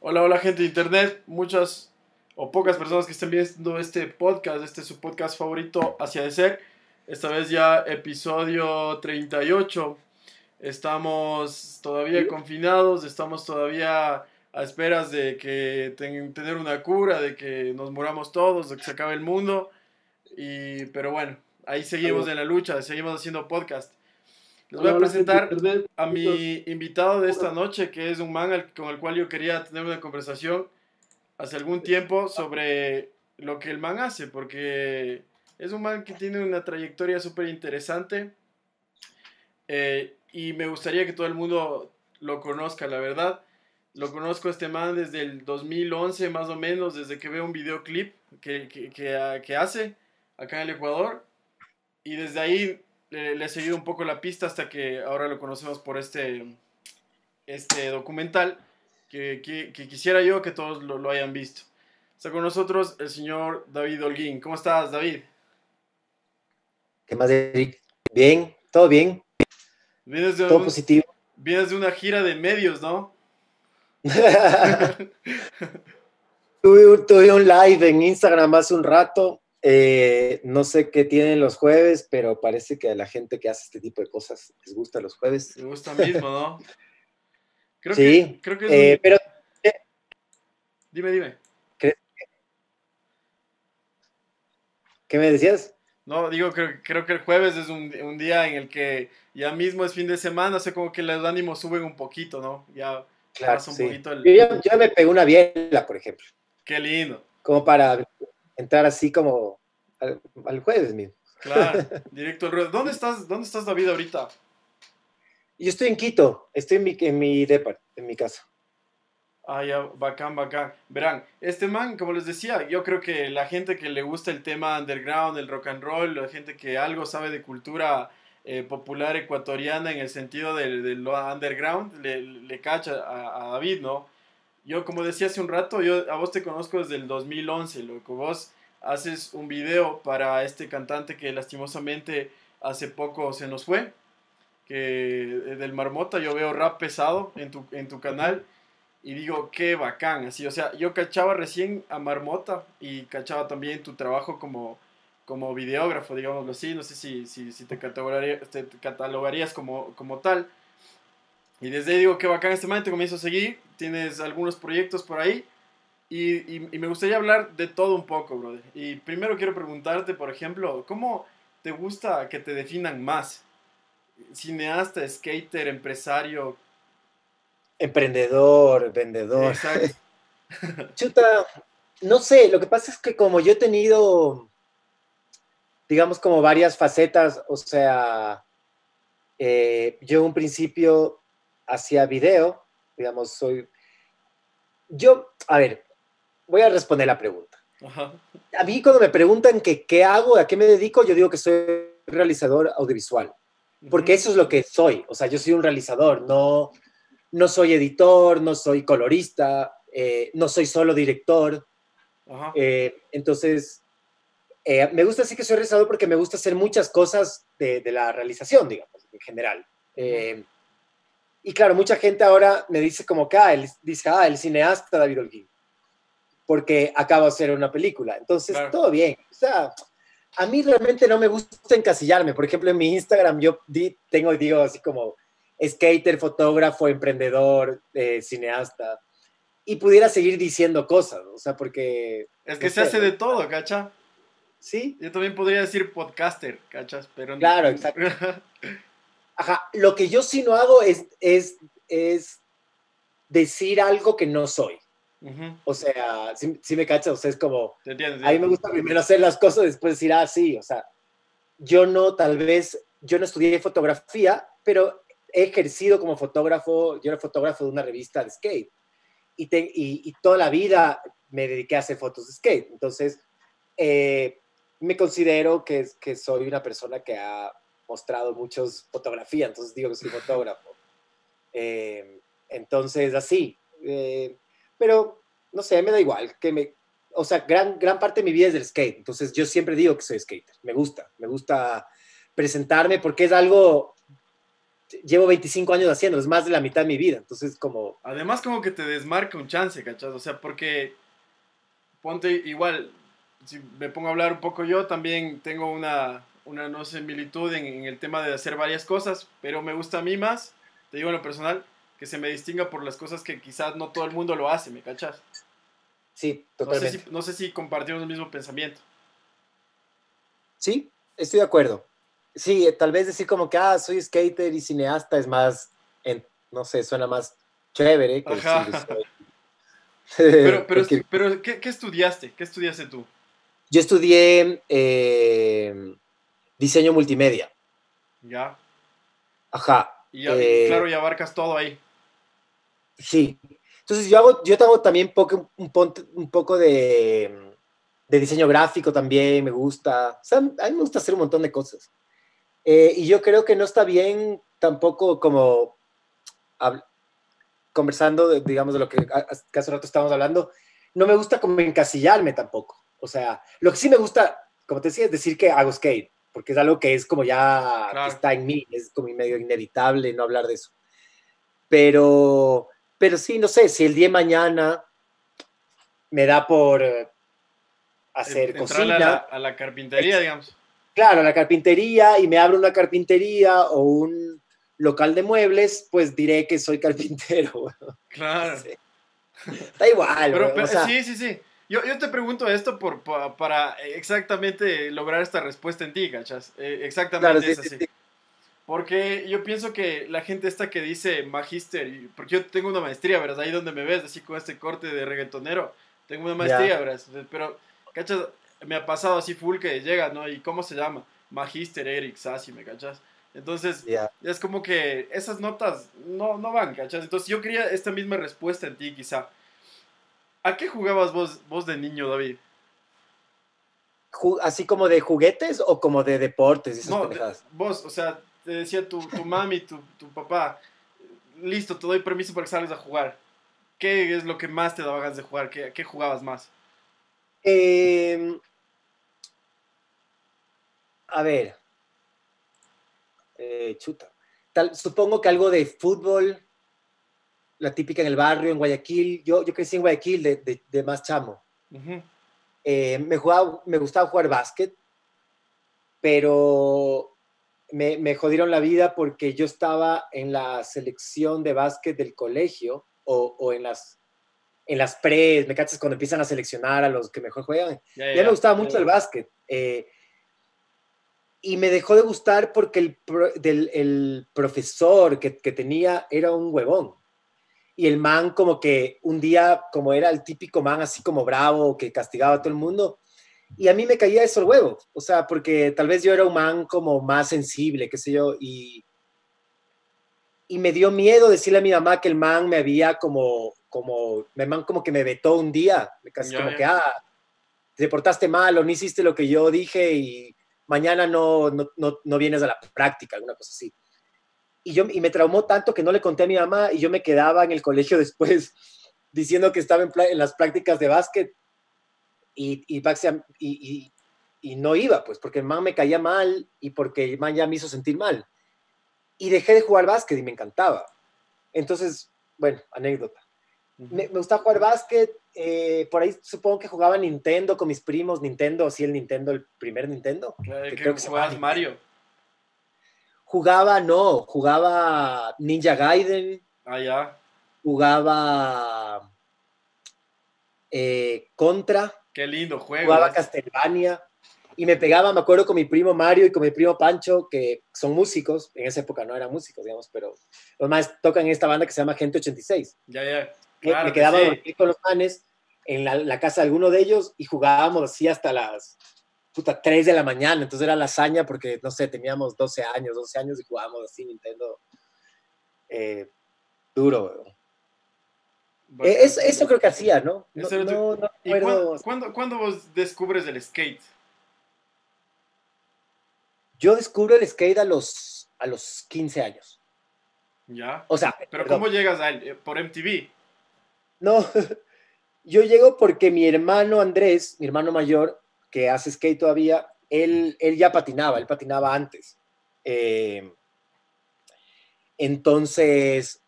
Hola, hola gente de internet, muchas o pocas personas que estén viendo este podcast, este es su podcast favorito, Hacia de Ser. Esta vez ya episodio 38. Estamos todavía confinados, estamos todavía a esperas de que tener una cura, de que nos muramos todos, de que se acabe el mundo. Y, pero bueno, ahí seguimos en la lucha, seguimos haciendo podcast. Les voy a presentar a mi invitado de esta noche, que es un man con el cual yo quería tener una conversación hace algún tiempo sobre lo que el man hace, porque es un man que tiene una trayectoria súper interesante eh, y me gustaría que todo el mundo lo conozca, la verdad. Lo conozco a este man desde el 2011 más o menos, desde que veo un videoclip que, que, que hace acá en el Ecuador. Y desde ahí le, he seguido un poco la pista hasta que ahora lo conocemos por este, este documental que, quisiera yo que todos lo, hayan visto. Está con nosotros el señor David Holguín. ¿Cómo estás, David? ¿Qué más, Eric? Bien, todo bien. Vienes de todo positivo. Vienes de una gira de medios, ¿no? tuve, tuve un live en Instagram hace un rato eh, no sé qué tienen los jueves, pero parece que a la gente que hace este tipo de cosas les gusta los jueves. Les gusta mismo, ¿no? Creo sí, que, creo que es eh, pero... Dime, dime. ¿Qué me decías? No, digo, creo, creo que el jueves es un, día en el que ya mismo es fin de semana, o sea, como que los ánimos suben un poquito, ¿no? Ya pasa un poquito el... Yo ya, me pego una biela, por ejemplo. Qué lindo. Como para entrar así como al, jueves mismo. Claro, directo al ruedo. ¿Dónde estás, ¿Dónde estás, David, ahorita? Yo estoy en Quito, estoy en mi, en mi depart, en mi casa. Ah, ya, bacán, bacán. Verán, este man, como les decía, yo creo que la gente que le gusta el tema underground, el rock and roll, la gente que algo sabe de cultura eh, popular ecuatoriana en el sentido del, lo underground, le, le cacha a, a David, ¿no? Yo, como decía hace un rato, yo a vos te conozco desde el 2011, lo que vos haces un video para este cantante que lastimosamente hace poco se nos fue, que eh, del Marmota, yo veo rap pesado en tu, en tu canal y digo, qué bacán, así, o sea, yo cachaba recién a Marmota y cachaba también tu trabajo como, como videógrafo, digámoslo así, no sé si, si, si te, catalogarías, te catalogarías como, como tal, y desde ahí digo, qué bacán este man, te comienzo a seguir, tienes algunos proyectos por ahí. Y, y, me gustaría hablar de todo un poco, brother. Y primero quiero preguntarte, por ejemplo, ¿cómo te gusta que te definan más? Cineasta, skater, empresario. Emprendedor, vendedor. Chuta, no sé, lo que pasa es que como yo he tenido, digamos, como varias facetas, o sea, eh, yo en un principio hacía video, digamos, soy... Yo, a ver, voy a responder la pregunta. A mí cuando me preguntan que, qué hago, a qué me dedico, yo digo que soy realizador audiovisual, porque eso es lo que soy, o sea, yo soy un realizador, no, no soy editor, no soy colorista, eh, no soy solo director. Eh, entonces, eh, me gusta decir que soy realizador porque me gusta hacer muchas cosas de, de la realización, digamos, en general. Y claro, mucha gente ahora me dice como que, ah, dice, ah, el cineasta David Holguín, porque acaba de hacer una película. Entonces, todo bien. O sea, a mí realmente no me gusta encasillarme. Por ejemplo, en mi Instagram yo di, tengo, digo, así como skater, fotógrafo, emprendedor, eh, cineasta. Y pudiera seguir diciendo cosas, o sea, porque... Es que se hace de todo, ¿cacha? Sí. Yo también podría decir podcaster, ¿cachas? Pero claro, exacto. Ajá, lo que yo sí no hago es, es, es decir algo que no soy. O sea, si, me cachas, o sea, es como, a mí me gusta primero hacer las cosas, después decir, ah, sí, o sea, yo no, tal vez, yo no estudié fotografía, pero he ejercido como fotógrafo, yo era fotógrafo de una revista de skate, y, y, toda la vida me dediqué a hacer fotos de skate, entonces, eh, me considero que, que soy una persona que ha mostrado muchos fotografías, entonces digo que soy fotógrafo. Eh, entonces, así. Eh, pero, no sé, me da igual. Que me, o sea, gran, gran parte de mi vida es del skate. Entonces, yo siempre digo que soy skater. Me gusta, me gusta presentarme porque es algo, llevo 25 años haciendo, es más de la mitad de mi vida, entonces como... Además como que te desmarca un chance, ¿cachas? O sea, porque ponte igual, si me pongo a hablar un poco yo, también tengo una, una no similitud en, en, el tema de hacer varias cosas, pero me gusta a mí más, te digo en lo personal, que se me distinga por las cosas que quizás no todo el mundo lo hace, ¿me cachas? Sí, totalmente. No sé si, no sé si compartimos el mismo pensamiento. Sí, estoy de acuerdo. Sí, tal vez decir como que, ah, soy skater y cineasta es más, en, no sé, suena más chévere. Que pero, pero, pero ¿qué, ¿qué, estudiaste? ¿Qué estudiaste tú? Yo estudié eh, diseño multimedia. Ya. Ajá. Y eh, claro, y abarcas todo ahí. Sí. Entonces yo hago, yo hago también poco, un, un poco de, de, diseño gráfico también, me gusta. O sea, a mí me gusta hacer un montón de cosas. Eh, y yo creo que no está bien tampoco como conversando, digamos, de lo que, hace rato estábamos hablando, no me gusta como encasillarme tampoco. O sea, lo que sí me gusta, como te decía, es decir que hago skate, porque es algo que es como ya está en mí, es como medio inevitable no hablar de eso. Pero, pero sí, no sé, si el día de mañana me da por eh, hacer cocina. A la, a la carpintería, digamos. Claro, a la carpintería y me abro una carpintería o un local de muebles, pues diré que soy carpintero. Claro. Da igual. Pero, sí, sí, sí. Yo, yo, te pregunto esto por, para exactamente lograr esta respuesta en ti, ¿cachas? Eh, exactamente es así. Porque yo pienso que la gente esta que dice magíster, porque yo tengo una maestría, ¿verdad? Ahí donde me ves, así con este corte de reggaetonero, tengo una maestría, ¿verdad? Pero, ¿cachas? Me ha pasado así full que llega, ¿no? ¿Y cómo se llama? Magíster Eric Sassi, ¿me cachas? Entonces, es como que esas notas no, no van, ¿cachas? Entonces yo quería esta misma respuesta en ti, quizá. ¿A qué jugabas vos, vos de niño, David? ¿Así como de juguetes o como de deportes? Esas no, vos, o sea, te decía tu, tu mami, tu, tu, papá, listo, te doy permiso para que salgas a jugar. ¿Qué es lo que más te daba ganas de jugar? ¿Qué, qué jugabas más? Eh, a ver, eh, chuta. Tal, supongo que algo de fútbol, la típica en el barrio, en Guayaquil. Yo, yo crecí en Guayaquil de, de, más chamo. Eh, me, jugaba, me gustaba jugar básquet, pero me, me, jodieron la vida porque yo estaba en la selección de básquet del colegio o, o en las en las pres, me cachas cuando empiezan a seleccionar a los que mejor juegan. Ya, me gustaba mucho el básquet. Eh, y me dejó de gustar porque el, del, el profesor que, que, tenía era un huevón. Y el man como que un día, como era el típico man así como bravo, que castigaba a todo el mundo, y a mí me caía eso el huevo, o sea, porque tal vez yo era un man como más sensible, qué sé yo, y, y me dio miedo decirle a mi mamá que el man me había como, como, el man como que me vetó un día, casi como que, ah, te portaste mal o no hiciste lo que yo dije y mañana no, no, no, vienes a la práctica, alguna cosa así. Y, yo, y me traumó tanto que no le conté a mi mamá y yo me quedaba en el colegio después diciendo que estaba en, en las prácticas de básquet y, y, y, y, no iba, pues, porque el man me caía mal y porque el man ya me hizo sentir mal. Y dejé de jugar básquet y me encantaba. Entonces, bueno, anécdota. Me, me gustaba jugar básquet, eh, por ahí supongo que jugaba Nintendo con mis primos, Nintendo, sí, el Nintendo, el primer Nintendo. Claro, que creo que jugabas Mario. Jugaba, no, jugaba Ninja Gaiden. Ah, ya. Jugaba eh, Contra. Qué lindo juego. Jugaba Castlevania. Y me pegaba, me acuerdo, con mi primo Mario y con mi primo Pancho, que son músicos. En esa época no eran músicos, digamos, pero los más tocan en esta banda que se llama Gente 86. Ya, ya. me quedaba con los manes en la, casa de alguno de ellos y jugábamos así hasta las puta 3 de la mañana. Entonces era la hazaña porque, no sé, teníamos 12 años, 12 años y jugábamos así Nintendo eh, duro. Eh, eso, creo que hacía, ¿no? no, no, ¿Y cuándo, cuándo, vos descubres el skate? Yo descubro el skate a los, a los 15 años. Ya. O sea, pero ¿cómo llegas a él? ¿Por MTV? No, Yo llego porque mi hermano Andrés, mi hermano mayor, que hace skate todavía, él, él ya patinaba, él patinaba antes. Eh, Entonces,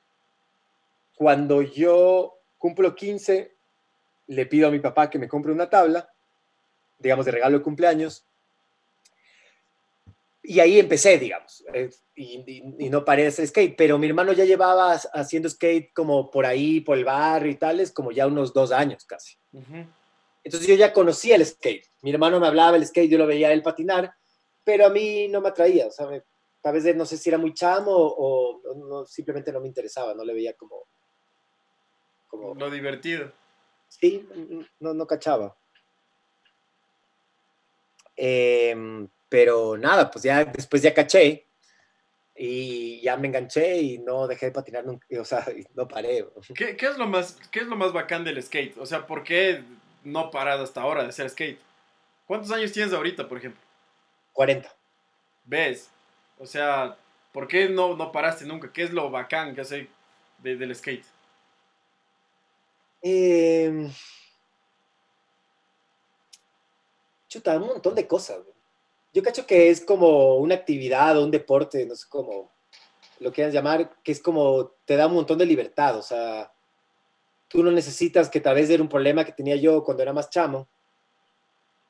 cuando yo cumplo 15, le pido a mi papá que me compre una tabla, digamos, de regalo de cumpleaños. Y ahí empecé, digamos, eh, y, no paré de hacer skate, pero mi hermano ya llevaba haciendo skate como por ahí, por el barrio y tales, como ya unos dos años casi. Entonces yo ya conocía el skate. Mi hermano me hablaba del skate, yo lo veía él patinar, pero a mí no me atraía, o sea, tal vez no sé si era muy chamo o, simplemente no me interesaba, no le veía como... como lo divertido. Sí, no, no cachaba. Em, pero nada, pues ya después ya caché y ya me enganché y no dejé de patinar nunca, o sea, no paré. ¿Qué, es lo más, ¿Qué es lo más bacán del skate? O sea, ¿por qué no parado hasta ahora de hacer skate? ¿Cuántos años tienes ahorita, por ejemplo? 40. ¿Ves? O sea, ¿por qué no, no paraste nunca? ¿Qué es lo bacán que hace del skate? Eh, chuta, un montón de cosas. Yo cacho que es como una actividad o un deporte, no sé cómo lo quieran llamar, que es como te da un montón de libertad. O sea, tú no necesitas que tal vez era un problema que tenía yo cuando era más chamo,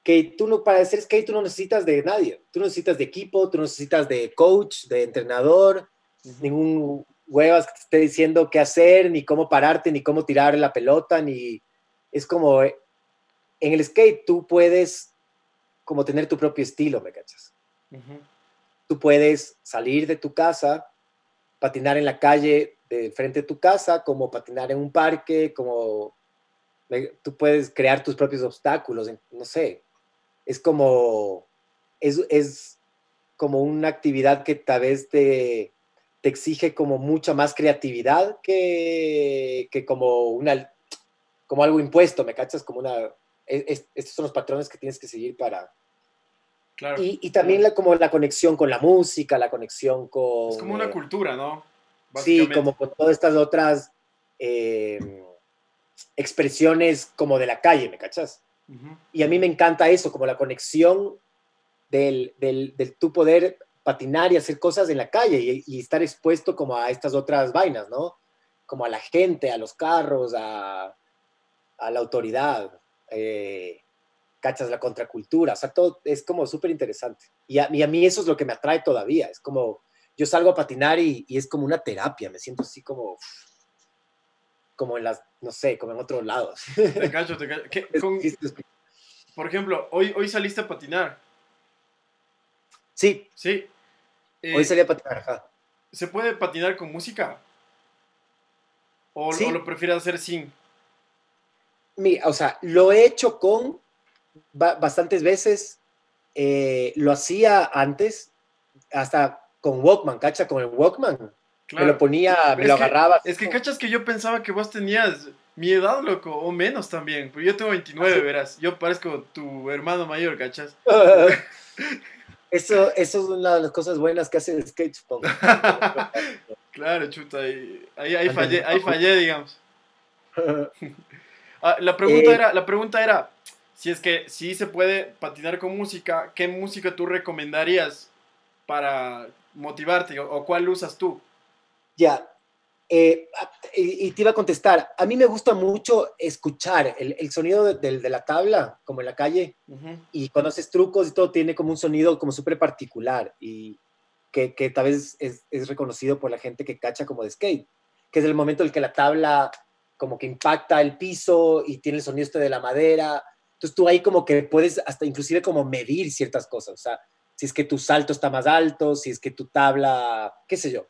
que tú no, para hacer skate tú no necesitas de nadie. Tú no necesitas de equipo, tú no necesitas de coach, de entrenador, ningún huevas que te esté diciendo qué hacer, ni cómo pararte, ni cómo tirar la pelota, ni... Es como, eh, en el skate tú puedes como tener tu propio estilo, ¿me cachas? Tú puedes salir de tu casa, patinar en la calle de frente a tu casa, como patinar en un parque, como tú puedes crear tus propios obstáculos, no sé. Es como, es, es como una actividad que tal vez te, te exige como mucha más creatividad que, que como, una, como algo impuesto, ¿me cachas? Como una... estos son los patrones que tienes que seguir para... Claro. Y, y también la, como la conexión con la música, la conexión con... Es como una cultura, ¿no? Sí, como con todas estas otras eh, expresiones como de la calle, ¿me cachas? Y a mí me encanta eso, como la conexión del, del, del tu poder patinar y hacer cosas en la calle y, estar expuesto como a estas otras vainas, ¿no? Como a la gente, a los carros, a, a la autoridad, eh, cachas la contracultura, o sea, todo es como súper interesante. Y a, a, mí eso es lo que me atrae todavía, es como, yo salgo a patinar y, y es como una terapia, me siento así como, como en las, no sé, como en otros lados. Te cacho, te cacho. por ejemplo, hoy, hoy saliste a patinar. Sí. Sí. Hoy eh, salí a patinar, ¿Se puede patinar con música? ¿O, lo prefieres hacer sin? Mira, o sea, lo he hecho con bastantes veces. Eh, lo hacía antes, hasta con Walkman, ¿cacha? Con el Walkman. Me lo ponía, me lo agarraba. Es que, ¿cachas que yo pensaba que vos tenías mi edad, loco, o menos también? Pues yo tengo 29, ¿Ah, verás. Yo parezco tu hermano mayor, ¿cachas? Eso, eso es una de las cosas buenas que hace el skate, supongo. claro, chuta, ahí, ahí, fallé, ahí fallé, digamos. Ah, la, pregunta eh, era, la pregunta era, si es que si se puede patinar con música, ¿qué música tú recomendarías para motivarte o cuál usas tú? Ya, eh, y, te iba a contestar, a mí me gusta mucho escuchar el, sonido de, la tabla, como en la calle, y cuando haces trucos y todo, tiene como un sonido como súper particular y que, que, tal vez es, es, reconocido por la gente que cacha como de skate, que es el momento en el que la tabla como que impacta el piso y tiene el sonido este de la madera. Entonces tú ahí como que puedes hasta inclusive como medir ciertas cosas, o sea, si es que tu salto está más alto, si es que tu tabla, qué sé yo,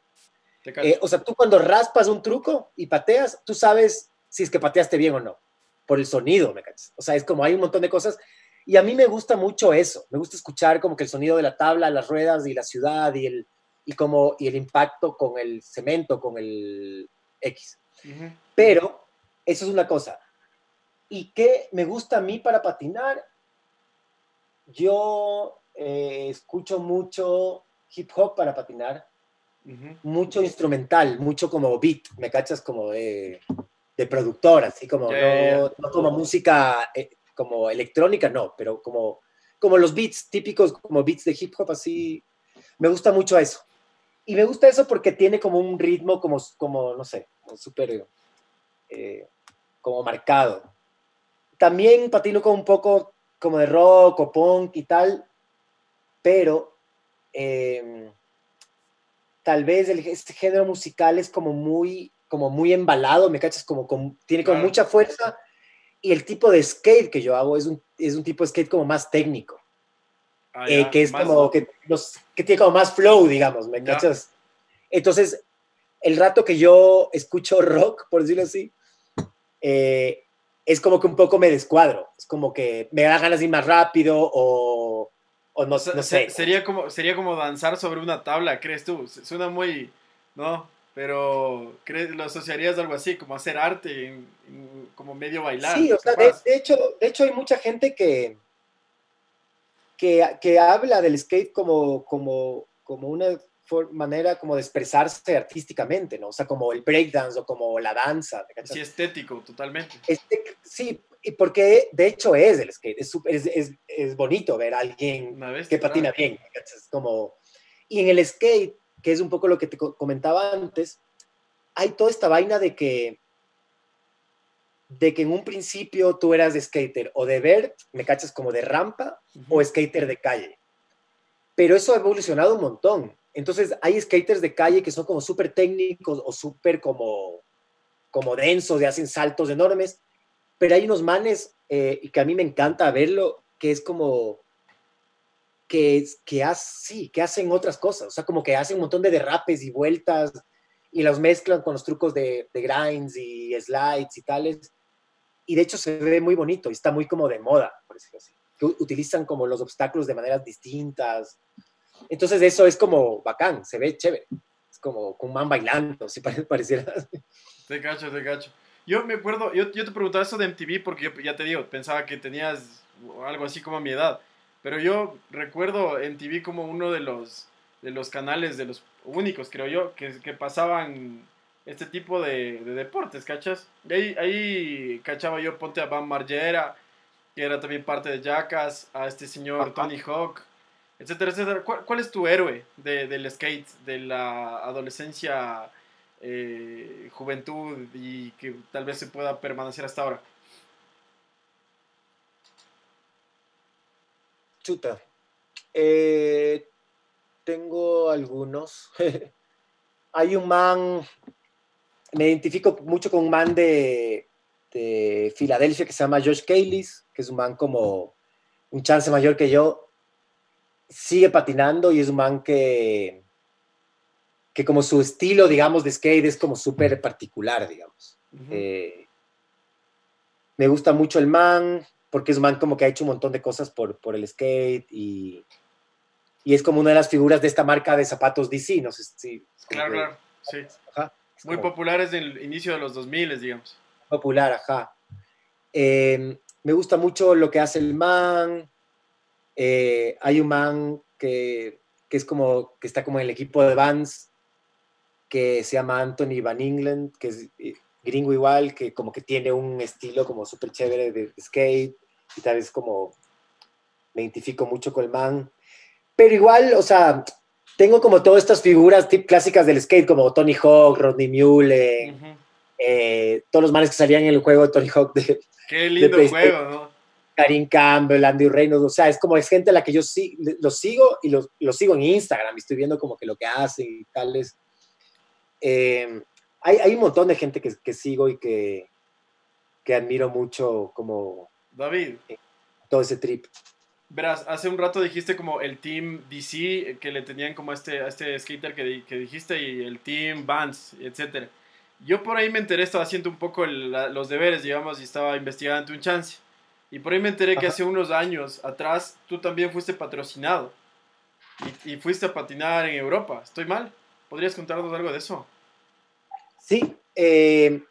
eh, o sea, tú cuando raspas un truco y pateas, tú sabes si es que pateaste bien o no, por el sonido, ¿me cachas? O sea, es como hay un montón de cosas. Y a mí me gusta mucho eso, me gusta escuchar como que el sonido de la tabla, las ruedas y la ciudad y el, y como, y el impacto con el cemento, con el X. Pero eso es una cosa. ¿Y qué me gusta a mí para patinar? Yo eh, escucho mucho hip hop para patinar mucho instrumental, mucho como beat, me cachas como de, de productor, así como no, como música eh, como electrónica, no, pero como, como los beats típicos, como beats de hip hop, así, me gusta mucho eso. y me gusta eso porque tiene como un ritmo como, como no sé, súper, eh, como marcado. También patino con un poco como de rock o punk y tal, pero em, tal vez el, este género musical es como muy, como muy embalado, ¿me cachas? Como, tiene como mucha fuerza y el tipo de skate que yo hago es un, es un tipo de skate como más técnico. Ah, eh, que es como que, los, que tiene como más flow, digamos, ¿me cachas? Entonces, el rato que yo escucho rock, por decirlo así, eh, es como que un poco me descuadro. Es como que me da ganas de ir más rápido o, o no, no, sé. Sería como, sería como danzar sobre una tabla, ¿crees tú? Suena muy, ¿no? Pero ¿crees, lo asociarías a algo así, como hacer arte, como medio bailar. Sí, o sea, de, hecho, de hecho hay mucha gente que, que, habla del skate como, como, como una manera como de expresarse artísticamente, ¿no? O sea, como el breakdance o como la danza. Sí, estético, totalmente. Este, sí, porque de hecho es el skate, es, es, es, es bonito ver a alguien que patina bien, como... Y en el skate, que es un poco lo que te comentaba antes, hay toda esta vaina de que de que en un principio tú eras de skater o de ver, me cachas como de rampa o skater de calle. Pero eso ha evolucionado un montón. Entonces hay skaters de calle que son como súper técnicos o súper como, como densos y hacen saltos enormes. Pero hay unos manes, eh, que a mí me encanta verlo, que es como que, que, sí, que hacen otras cosas. O sea, como que hacen un montón de derrapes y vueltas y los mezclan con los trucos de, de grinds y slides y tales y de hecho se ve muy bonito y está muy como de moda, por decirlo así. Utilizan como los obstáculos de maneras distintas. Entonces eso es como bacán, se ve chévere. Es como un man bailando, si pareciera. Te cacho, te cacho. Yo me acuerdo, yo, yo te preguntaba eso de MTV porque ya te digo, pensaba que tenías algo así como a mi edad. Pero yo recuerdo MTV como uno de los, de los canales, de los únicos, creo yo, que, que pasaban este tipo de, deportes, ¿cachas? Y ahí, ahí cachaba yo, ponte a Van Margera, que era también parte de Jackass, a este señor Tony Hawk, etcétera, etcétera. ¿Cuál, es tu héroe del skate, de la adolescencia, eh, juventud y que tal vez se pueda permanecer hasta ahora? Chuta. Eh, tengo algunos. Hay un man me identifico mucho con un man de, de Filadelfia que se llama Josh Kaylis, que es un man como un chance mayor que yo. Sigue patinando y es un man que, que como su estilo, digamos, de skate es como súper particular, digamos. Eh, me gusta mucho el man, porque es un man como que ha hecho un montón de cosas por, por el skate y, y, es como una de las figuras de esta marca de zapatos DC, no sé si... Claro, claro, sí. Ajá. Muy populares del inicio de los 2000, digamos. Popular, ajá. Em, me gusta mucho lo que hace el man. Eh, hay un man que, que, es como, que está como en el equipo de Vans, que se llama Anthony Van England, que es eh, gringo igual, que como que tiene un estilo como súper chévere de, de, skate, y tal vez como me identifico mucho con el man. Pero igual, o sea, tengo como todas estas figuras tip clásicas del skate, como Tony Hawk, Rodney Mullen, eh, todos los manes que salían en el juego de Tony Hawk. De, Qué lindo juego, ¿no? Karim Campbell, Andy Reynolds, o sea, es como es gente a la que yo sí, los sigo y los, sigo en Instagram y estoy viendo como que lo que hacen y tales. Eh, hay, hay, un montón de gente que, que sigo y que, que admiro mucho como... David. todo ese trip. Verás, hace un rato dijiste como el team DC, que le tenían como a este, este skater que, que dijiste, y el team Vans, etc. Yo por ahí me enteré, estaba haciendo un poco los deberes, digamos, y estaba investigando ante un chance. Y por ahí me enteré que hace unos años atrás tú también fuiste patrocinado y, fuiste a patinar en Europa. ¿Estoy mal? ¿Podrías contarnos algo de eso? Sí, eh,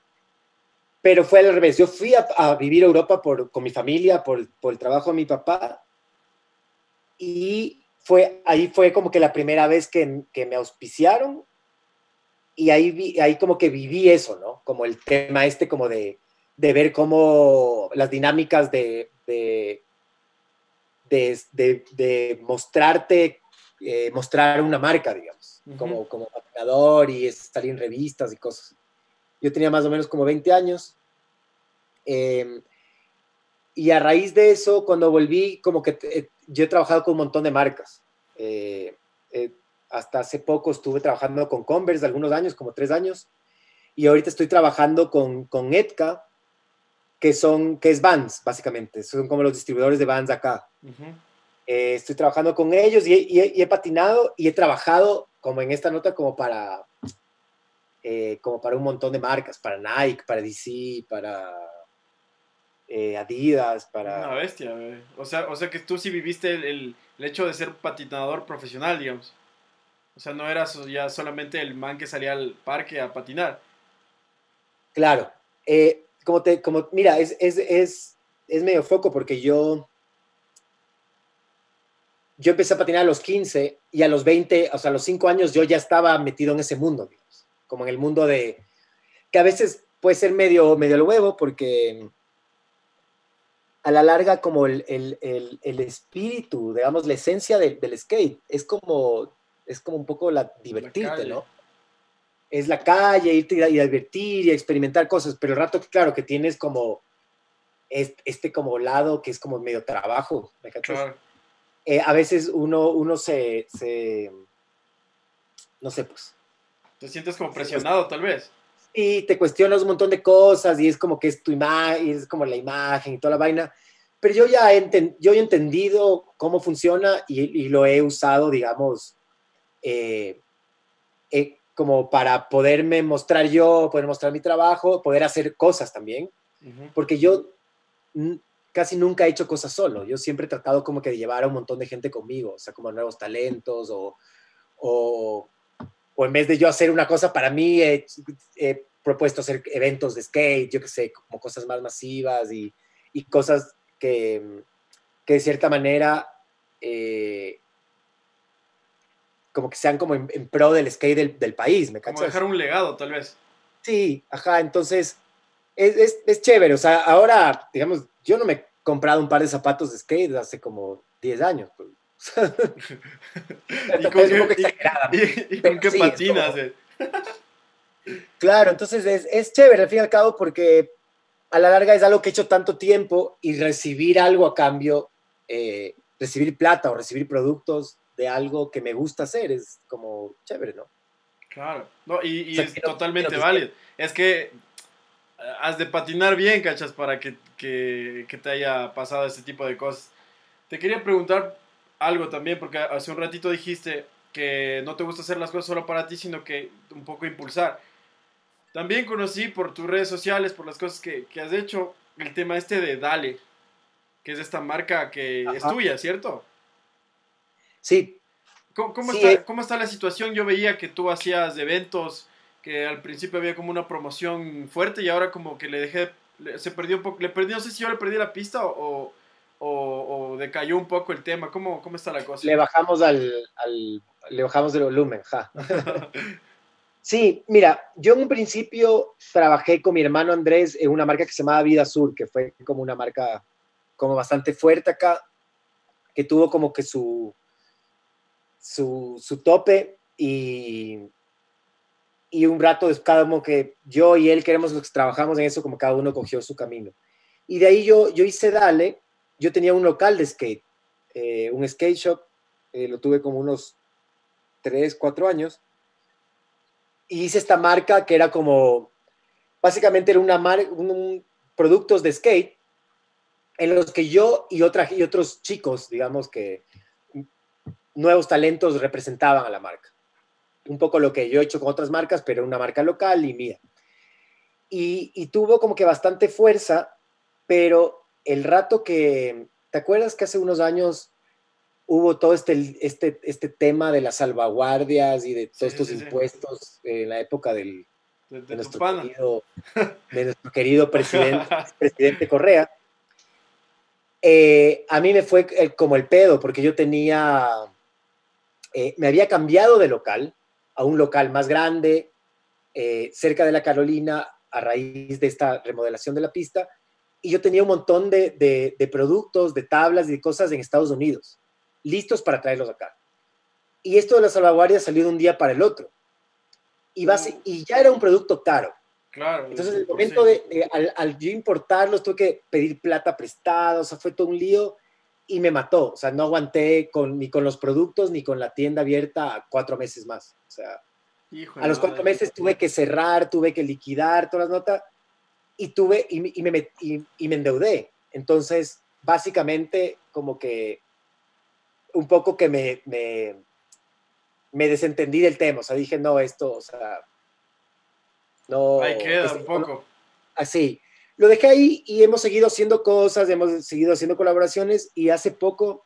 pero fue al revés. Yo fui a, vivir a Europa por, con mi familia, por, el trabajo de mi papá, y fue, ahí fue como que la primera vez que, me auspiciaron y ahí, vi, ahí como que viví eso, ¿no? Como el tema este como de, de ver cómo las dinámicas de, de, de mostrarte, eh, mostrar una marca, digamos. como, como patinador y salir en revistas y cosas. Yo tenía más o menos como 20 años. Em, y a raíz de eso, cuando volví, como que eh, yo he trabajado con un montón de marcas. Eh, eh, hasta hace poco estuve trabajando con Converse algunos años, como tres años. Y ahorita estoy trabajando con, con Edka, que, son, que es Vans, básicamente. Son como los distribuidores de Vans acá. Estoy trabajando con ellos y, y, he patinado y he trabajado como en esta nota como para, como para un montón de marcas, para Nike, para DC, para eh, Adidas, para... Una bestia, O sea, o sea que tú sí viviste el, hecho de ser patinador profesional, digamos. O sea, no eras ya solamente el man que salía al parque a patinar. Claro. Eh, como te, como, mira, es, es, es, es, medio foco porque yo, yo empecé a patinar a los 15 y a los 20, o sea, a los 5 años yo ya estaba metido en ese mundo, digamos, como en el mundo de, que a veces puede ser medio, medio el huevo porque a la larga como el, espíritu, digamos, la esencia del skate, es como, es como un poco la divertirte, ¿no? Es la calle, irte y, divertir y experimentar cosas, pero el rato, claro, que tienes como este, como lado que es como medio trabajo, ¿me eh, a veces uno, uno se, se, no sé, pues. Te sientes como presionado, tal vez y te cuestionas un montón de cosas y es como que es tu imagen, es como la imagen y toda la vaina. Pero yo ya he, yo he entendido cómo funciona y, lo he usado, digamos, eh, eh, como para poderme mostrar yo, poder mostrar mi trabajo, poder hacer cosas también. Porque yo casi nunca he hecho cosas solo. Yo siempre he tratado como que de llevar a un montón de gente conmigo, o sea, como nuevos talentos o, o o en vez de yo hacer una cosa para mí, he, propuesto hacer eventos de skate, yo que sé, como cosas más masivas y, y cosas que, que, de cierta manera eh, como que sean como en, pro del skate del, del país, ¿me Como dejar un legado, tal vez. Sí, ajá, entonces es, es, es, chévere, o sea, ahora, digamos, yo no me he comprado un par de zapatos de skate hace como 10 años, pues, ¿Y con qué, patinas? Eh? claro, entonces es, es, chévere al fin y al cabo porque a la larga es algo que he hecho tanto tiempo y recibir algo a cambio, eh, recibir plata o recibir productos de algo que me gusta hacer es como chévere, ¿no? Claro, no, y, es totalmente válido. Es que has de patinar bien, cachas, para que, que, que te haya pasado este tipo de cosas. Te quería preguntar algo también, porque hace un ratito dijiste que no te gusta hacer las cosas solo para ti, sino que un poco impulsar. También conocí por tus redes sociales, por las cosas que, que has hecho, el tema este de Dale, que es esta marca que es tuya, ¿cierto? Sí. ¿Cómo, está, eh. ¿Cómo está la situación? Yo veía que tú hacías eventos, que al principio había como una promoción fuerte y ahora como que le dejé, se perdió un poco, le perdí, no sé si yo le perdí la pista o, o, decayó un poco el tema? ¿Cómo, cómo está la cosa? Le bajamos al, le bajamos el volumen, ja. sí, mira, yo en un principio trabajé con mi hermano Andrés en una marca que se llamaba Vida Sur, que fue como una marca como bastante fuerte acá, que tuvo como que su, su, su tope y, y un rato cada uno que yo y él queremos, trabajamos en eso, como cada uno cogió su camino. Y de ahí yo, yo hice Dale, yo tenía un local de skate, eh, un skate shop, eh, lo tuve como unos 3, 4 años, y hice esta marca que era como, básicamente era una marca, un, productos de skate, en los que yo y, otra, y otros chicos, digamos que nuevos talentos representaban a la marca. Un poco lo que yo he hecho con otras marcas, pero una marca local y mía. Y, y tuvo como que bastante fuerza, pero el rato que, ¿te acuerdas que hace unos años hubo todo este, este, este tema de las salvaguardias y de todos estos impuestos en la época del, de, nuestro querido, de, nuestro querido, presidente, presidente Correa? Eh, a mí me fue como el pedo, porque yo tenía, eh, me había cambiado de local a un local más grande, eh, cerca de la Carolina, a raíz de esta remodelación de la pista, y yo tenía un montón de, productos, de tablas y de cosas en Estados Unidos, listos para traerlos acá. Y esto de la salvaguardia salió de un día para el otro. Y, base, mm. y ya era un producto caro. Claro. Entonces, el momento de, al, al, yo importarlos, tuve que pedir plata prestada, o sea, fue todo un lío y me mató. O sea, no aguanté con, ni con los productos ni con la tienda abierta cuatro meses más. O sea, a los cuatro meses tuve que cerrar, tuve que liquidar todas las notas y tuve y, me, y, y me endeudé. Entonces, básicamente, como que un poco que me, me, me, desentendí del tema. O sea, dije, no, esto, o sea, no. Ahí queda un poco. así. Lo dejé ahí y hemos seguido haciendo cosas, hemos seguido haciendo colaboraciones y hace poco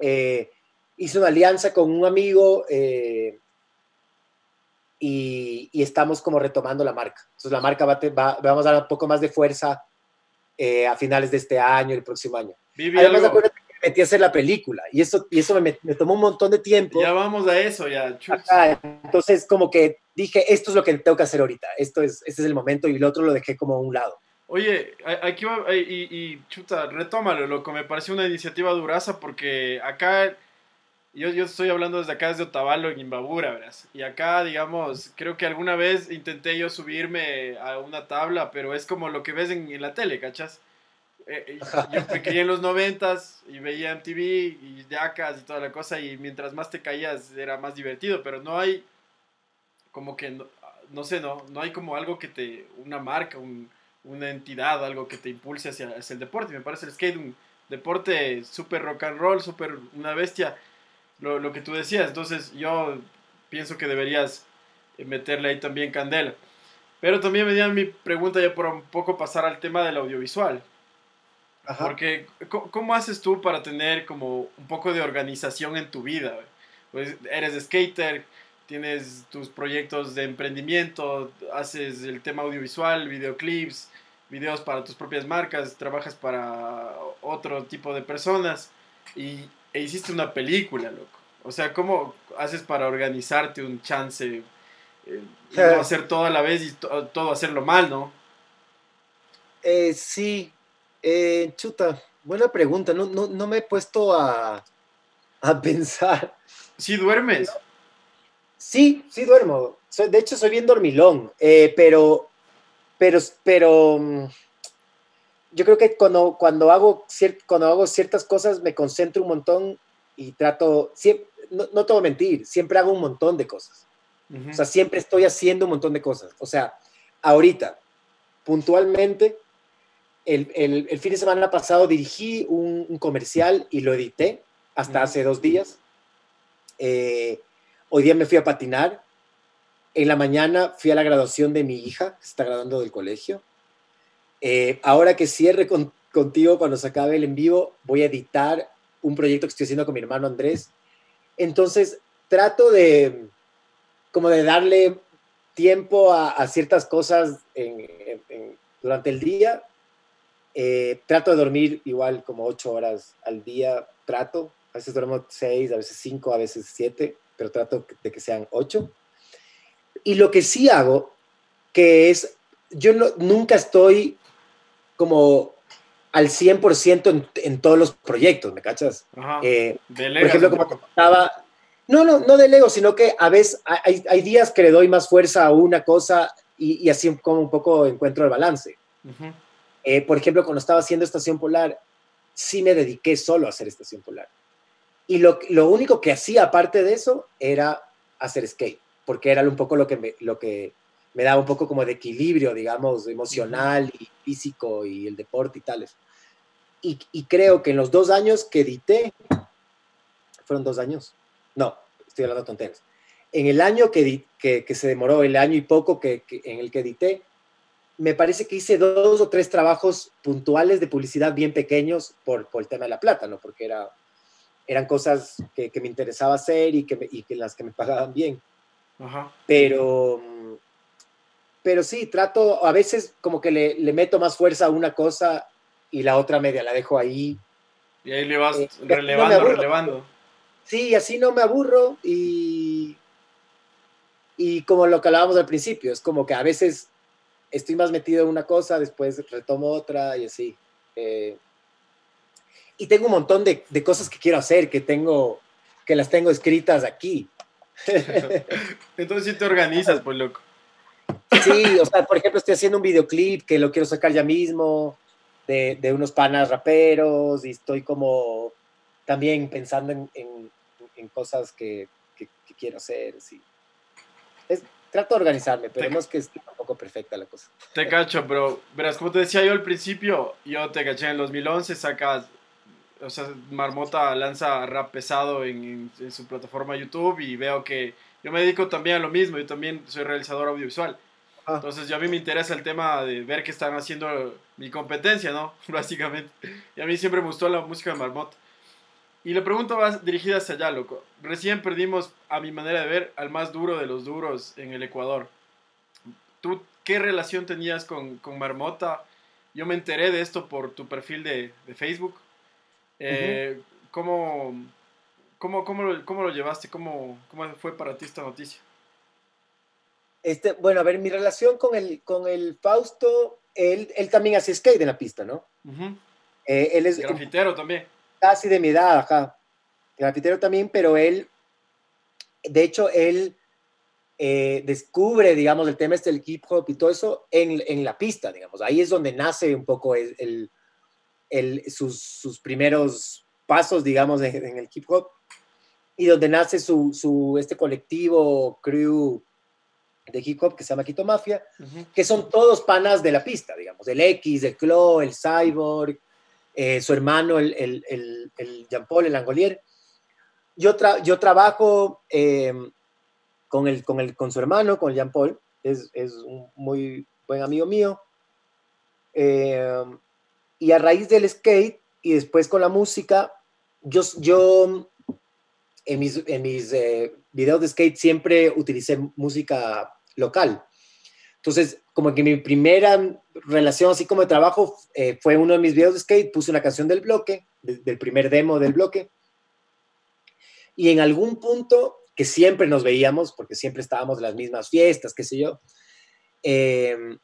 eh, hice una alianza con un amigo eh, y, y, estamos como retomando la marca. Entonces la marca va, va vamos a dar un poco más de fuerza eh, a finales de este año, el próximo año. Además, acuérdate que me metí a hacer la película y eso, y eso me, me, tomó un montón de tiempo. Ya vamos a eso, ya. Ajá, entonces, como que dije, esto es lo que tengo que hacer ahorita, esto es, este es el momento y el otro lo dejé como a un lado. Oye, aquí va, y, y, chuta, retómalo, loco, me pareció una iniciativa duraza porque acá, yo, yo estoy hablando desde acá, desde Otavalo, en Imbabura, ¿verdad? Y acá, digamos, creo que alguna vez intenté yo subirme a una tabla, pero es como lo que ves en, en la tele, ¿cachas? Eh, eh yo me crié en los noventas y veía MTV y Jackas y toda la cosa y mientras más te caías era más divertido, pero no hay como que, no, no sé, no, no hay como algo que te, una marca, un una entidad, algo que te impulse hacia, el deporte. Me parece el skate un deporte súper rock and roll, súper una bestia, lo, lo, que tú decías. Entonces yo pienso que deberías meterle ahí también candela. Pero también me dio mi pregunta ya por un poco pasar al tema del audiovisual. Porque, ¿cómo haces tú para tener como un poco de organización en tu vida? Pues eres skater, tienes tus proyectos de emprendimiento, haces el tema audiovisual, videoclips, videos para tus propias marcas, trabajas para otro tipo de personas y e hiciste una película, loco. O sea, ¿cómo haces para organizarte un chance? Eh, no hacer todo a la vez y todo hacerlo mal, ¿no? Eh, sí, eh, chuta, buena pregunta. No, no, no, me he puesto a, a pensar. ¿Sí duermes? Sí, sí duermo. de hecho, soy bien dormilón, eh, pero, pero, pero mm, yo creo que cuando, cuando, hago cuando hago ciertas cosas me concentro un montón y trato, siempre, no, no te voy a mentir, siempre hago un montón de cosas. O sea, siempre estoy haciendo un montón de cosas. O sea, ahorita, puntualmente, el, el, el fin de semana pasado dirigí un, un comercial y lo edité hasta hace dos días. Eh, Hoy día me fui a patinar. En la mañana fui a la graduación de mi hija, que se está graduando del colegio. Eh, ahora que cierre contigo, cuando se acabe el en vivo, voy a editar un proyecto que estoy haciendo con mi hermano Andrés. Entonces, trato de, como de darle tiempo a, ciertas cosas durante el día. Eh, trato de dormir igual como ocho horas al día, trato. A veces duermo seis, a veces cinco, a veces siete pero trato de que sean ocho. Y lo que sí hago, que es, yo no, nunca estoy como al 100% en, en todos los proyectos, ¿me cachas? Eh, por ejemplo, como estaba, no, no, no delego, sino que a veces hay, hay, días que le doy más fuerza a una cosa y, y así como un poco encuentro el balance. eh, por ejemplo, cuando estaba haciendo Estación Polar, sí me dediqué solo a hacer Estación Polar. Y lo, lo, único que hacía aparte de eso era hacer skate, porque era un poco lo que me, lo que me daba un poco como de equilibrio, digamos, emocional y físico y el deporte y tales. Y, y creo que en los dos años que edité, fueron dos años, no, estoy hablando tonterías. En el año que, que, que, se demoró, el año y poco que, que, en el que edité, me parece que hice dos o tres trabajos puntuales de publicidad bien pequeños por, por el tema de la plata, ¿no? Porque era eran cosas que, que me interesaba hacer y que, y que las que me pagaban bien. Ajá. Pero, pero sí, trato, a veces como que le, le, meto más fuerza a una cosa y la otra media la dejo ahí. Y ahí le vas eh, relevando, no relevando. Sí, así no me aburro y, y como lo que hablábamos al principio, es como que a veces estoy más metido en una cosa, después retomo otra y así. Eh, y tengo un montón de, de, cosas que quiero hacer, que tengo, que las tengo escritas aquí. Entonces sí te organizas, pues loco. Sí, o sea, por ejemplo, estoy haciendo un videoclip que lo quiero sacar ya mismo, de, de unos panas raperos, y estoy como también pensando en, en, cosas que, que, quiero hacer. Sí. Es, trato de organizarme, pero no es que esté un poco perfecta la cosa. Te cacho, bro. Verás, como te decía yo al principio, yo te caché en el 2011, sacas, o sea, Marmota lanza rap pesado en, en, su plataforma YouTube y veo que yo me dedico también a lo mismo, yo también soy realizador audiovisual. Ah. Entonces, yo a mí me interesa el tema de ver qué están haciendo mi competencia, ¿no? Básicamente. Y a mí siempre me gustó la música de Marmota. Y la pregunta va dirigida hacia allá, loco. Recién perdimos, a mi manera de ver, al más duro de los duros en el Ecuador. ¿Tú qué relación tenías con, con Marmota? Yo me enteré de esto por tu perfil de, de Facebook. Eh, ¿cómo, cómo, cómo, lo, cómo, lo, llevaste? ¿Cómo, ¿Cómo fue para ti esta noticia? Este, bueno, a ver, mi relación con el, con el Fausto, él, él también hace skate en la pista, ¿no? eh, él es... Grafitero también casi de mi edad, acá. Grafitero también, pero él, de hecho, él eh, descubre, digamos, el tema este del hip hop y todo eso en, en la pista, digamos. Ahí es donde nace un poco el, el, sus, sus, primeros pasos, digamos, en, el hip hop y donde nace su, su, este colectivo, crew de hip hop que se llama Quito Mafia, que son todos panas de la pista, digamos, el X, el Clo, el Cyborg, eh, su hermano, el, el, el, el Jean-Paul, el Angolier. Yo, yo trabajo eh, con, el, con, el, con su hermano, con Jean-Paul, es, es, un muy buen amigo mío. Eh, y a raíz del skate y después con la música, yo, yo en mis, en mis videos de skate siempre utilicé música local. Entonces, como que mi primera relación así como de trabajo eh, fue uno de mis videos de skate, puse una canción del bloque, del primer demo del bloque, y en algún punto que siempre nos veíamos, porque siempre estábamos en las mismas fiestas, qué sé yo, em,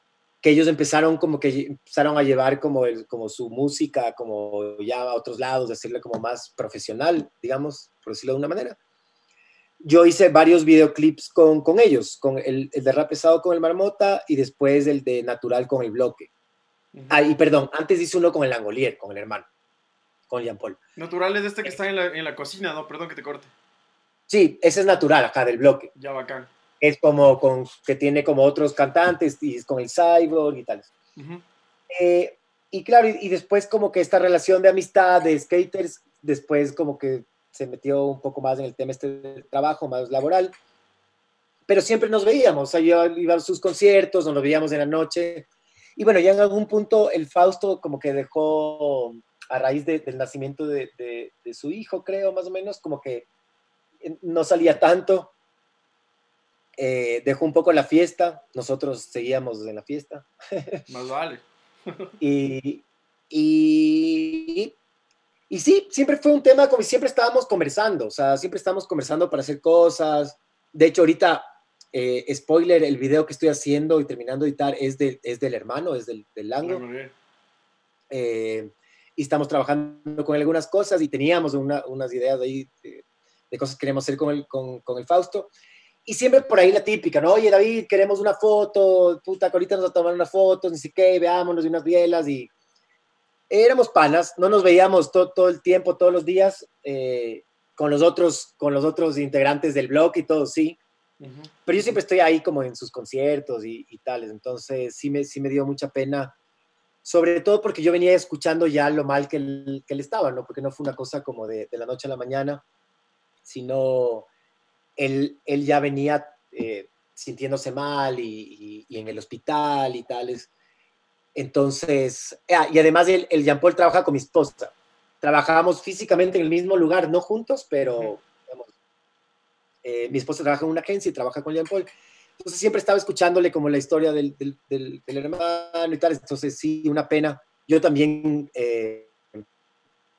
que ellos empezaron como que empezaron a llevar como, el, como su música como ya a otros lados, decirle como más profesional, digamos, por decirlo de una manera yo hice varios videoclips con, con ellos, con el, el, de rap pesado con el Marmota y después el de natural con el bloque. Ah, y perdón, antes hice uno con el Angolier, con el hermano, con Jean Paul. Natural es este que está en la, en la cocina, ¿no? Perdón que te corte. Sí, ese es natural, acá del bloque. Ya bacán. Es como con, que tiene como otros cantantes y es con el Cyborg y tal. Eh, y claro, y, y, después como que esta relación de amistad de skaters, después como que se metió un poco más en el tema este del trabajo, más laboral. Pero siempre nos veíamos, o sea, yo iba a sus conciertos, nos veíamos en la noche. Y bueno, ya en algún punto el Fausto como que dejó, a raíz del nacimiento de, de, su hijo, creo, más o menos, como que no salía tanto. Eh, dejó un poco la fiesta, nosotros seguíamos en la fiesta. Más vale. y, y, y sí, siempre fue un tema como siempre estábamos conversando, o sea, siempre estábamos conversando para hacer cosas. De hecho, ahorita, eh, spoiler, el video que estoy haciendo y terminando de editar es, de, es del hermano, es del, del Lango. Eh, y estamos trabajando con algunas cosas y teníamos unas ideas ahí de, cosas que queremos hacer con el, con, con, el Fausto. Y siempre por ahí la típica, ¿no? Oye, David, queremos una foto, puta, ahorita nos va a tomar una foto, ni siquiera, veámonos de unas bielas y éramos panas, no nos veíamos todo, el tiempo, todos los días, eh, con, los otros, con los otros integrantes del blog y todo, sí. Pero yo siempre estoy ahí como en sus conciertos y, tales, entonces sí me, sí me dio mucha pena, sobre todo porque yo venía escuchando ya lo mal que él, que él estaba, ¿no? Porque no fue una cosa como de, de la noche a la mañana, sino él, él ya venía eh, sintiéndose mal y, y, en el hospital y tales. Entonces, ah, y además el, el Jean Paul trabaja con mi esposa. Trabajábamos físicamente en el mismo lugar, no juntos, pero eh, mi esposa trabaja en una agencia y trabaja con Jean Paul. Entonces siempre estaba escuchándole como la historia del, del, del, hermano y tal. Entonces sí, una pena. Yo también eh,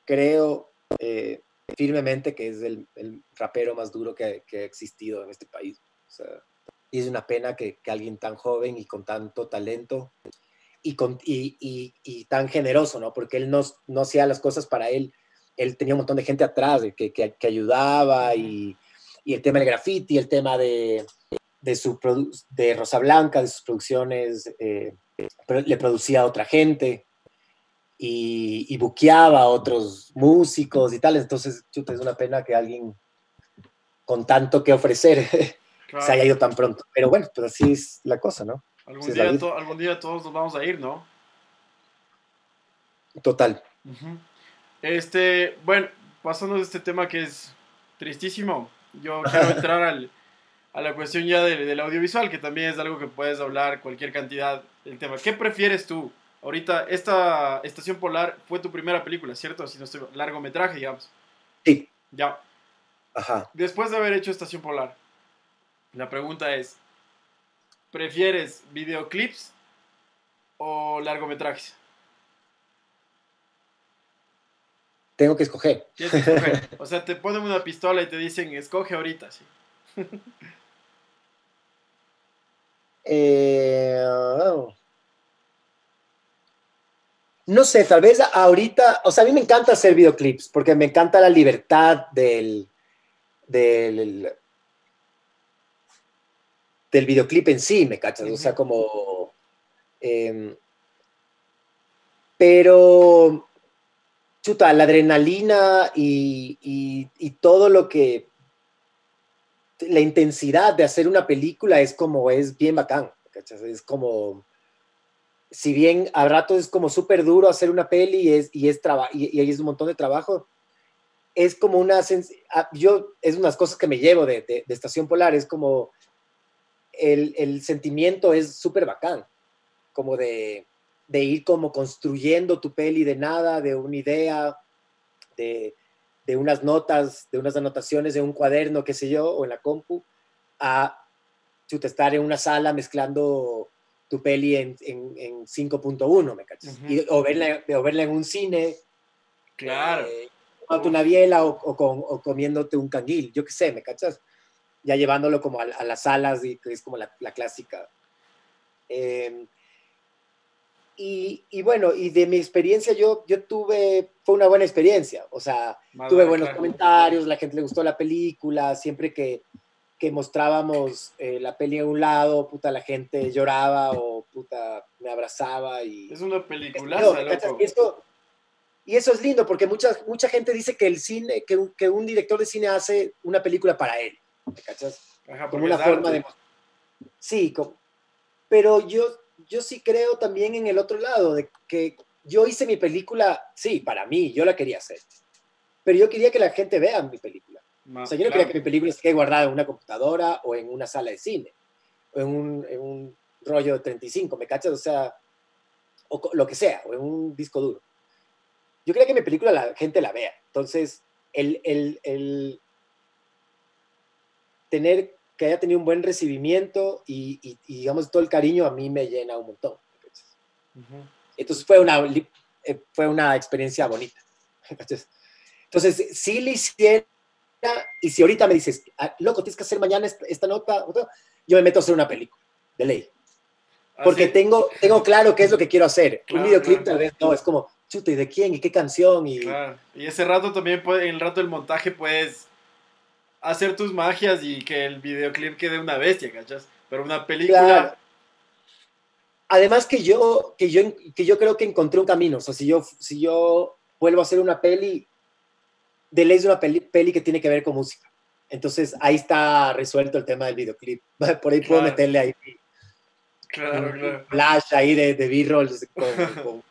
creo eh, firmemente que es el, el, rapero más duro que, que, ha existido en este país. O sea, y es una pena que, que alguien tan joven y con tanto talento y, con, y, y, tan generoso, ¿no? Porque él no, no hacía las cosas para él, él tenía un montón de gente atrás que, que, ayudaba y, y, el tema del graffiti, el tema de, de, su de Rosa Blanca, de sus producciones, eh, le producía a otra gente y, y buqueaba a otros músicos y tal. Entonces, chuta, es una pena que alguien con tanto que ofrecer se haya ido tan pronto. Pero bueno, pues así es la cosa, ¿no? Algún, día, algún día todos nos vamos a ir, ¿no? Total. Este, bueno, pasando de este tema que es tristísimo, yo quiero entrar al, a la cuestión ya del, audiovisual, que también es algo que puedes hablar cualquier cantidad del tema. ¿Qué prefieres tú? Ahorita, esta Estación Polar fue tu primera película, ¿cierto? Si no estoy, largometraje, digamos. Sí. Ya. Ajá. Después de haber hecho Estación Polar, la pregunta es, ¿prefieres videoclips o largometrajes? Tengo que escoger. O sea, te ponen una pistola y te dicen, escoge ahorita, sí. Eh, no sé, tal vez ahorita, o sea, a mí me encanta hacer videoclips porque me encanta la libertad del, del, del videoclip en sí, ¿me cachas? O sea, como... Em, pero, chuta, la adrenalina y, y todo lo que la intensidad de hacer una película es como, es bien bacán, ¿cachas? Es como, si bien a rato es como súper duro hacer una peli y es, y es, y, y es un montón de trabajo, es como una, ah, yo, es unas cosas que me llevo de, de, Estación Polar, es como, el, el sentimiento es súper bacán, como de, de ir como construyendo tu peli de nada, de una idea, de, de unas notas, de unas anotaciones de un cuaderno, qué sé yo, o en la compu, a estar en una sala mezclando tu peli en, en, 5.1, ¿me cachas? o, verla, o verla en un cine. Claro. Eh, una biela o, con, o, comiéndote un canguil, yo qué sé, ¿me cachas? Ya llevándolo como a, las salas, y que es como la, la clásica. Eh, y, bueno, y de mi experiencia yo, yo tuve, fue una buena experiencia, o sea, tuve buenos comentarios, la gente le gustó la película, siempre que, que mostrábamos eh, la peli a un lado, puta, la gente lloraba o puta, me abrazaba y... Es una película, y eso, y eso es lindo porque mucha, mucha gente dice que el cine, que un, que un director de cine hace una película para él, ¿me cachas? como una forma de... Sí, pero yo yo sí creo también en el otro lado, de que yo hice mi película, sí, para mí, yo la quería hacer, pero yo quería que la gente vea mi película. O sea, yo no quería que mi película esté guardada en una computadora o en una sala de cine, o en un, en un rollo de 35, ¿me cachas? O sea, o lo que sea, o en un disco duro. Yo quería que mi película la gente la vea. Entonces, el, el, el tener que haya tenido un buen recibimiento y, digamos todo el cariño a mí me llena un montón. Entonces fue una, eh, fue una experiencia bonita. Entonces, si le hiciera, y si ahorita me dices, ah, loco, tienes que hacer mañana esta, nota, yo me meto a hacer una película, de ley. Porque tengo, tengo claro qué es lo que quiero hacer. un videoclip tal vez no, es como, chuta, ¿y de quién? ¿Y qué canción? Y, y ese rato también, puede, en el rato del montaje, puedes hacer tus magias y que el videoclip quede una bestia, ¿cachas? Pero una película... Además que yo, que, yo, que yo creo que encontré un camino. O sea, si yo, si yo vuelvo a hacer una peli, de ley es una peli, que tiene que ver con música. Entonces ahí está resuelto el tema del videoclip. Por ahí puedo meterle ahí. Claro, claro. Flash ahí de, de B-rolls con,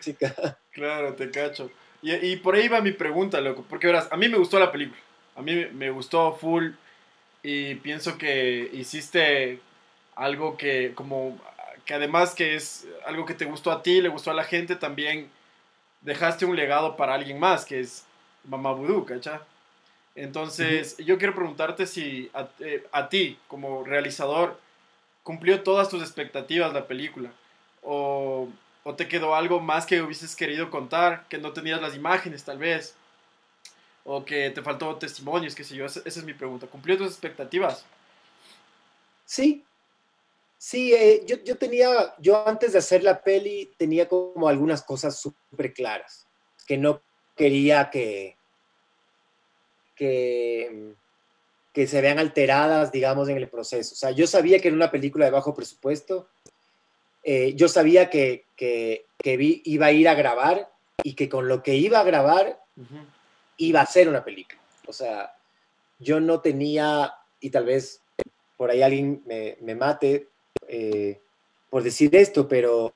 chica. Claro, te cacho. Y, y, por ahí va mi pregunta, loco. Porque verás, a mí me gustó la película. A mí me gustó full y pienso que hiciste algo que como que además que es algo que te gustó a ti, le gustó a la gente, también dejaste un legado para alguien más, que es Mamá Vudú, ¿cacha? Entonces, yo quiero preguntarte si a, eh, a, ti, como realizador, cumplió todas tus expectativas la película, o, o te quedó algo más que hubieses querido contar, que no tenías las imágenes tal vez o que te faltó testimonios, qué sé yo. Esa, es mi pregunta. ¿Cumplió tus expectativas? Sí, sí, eh, yo, yo, tenía, yo antes de hacer la peli tenía como algunas cosas súper claras, que no quería que, que, que se vean alteradas, digamos, en el proceso. O sea, yo sabía que era una película de bajo presupuesto, eh, yo sabía que, que, que iba a ir a grabar y que con lo que iba a grabar iba a ser una película. O sea, yo no tenía, y tal vez por ahí alguien me, me mate eh, por decir esto, pero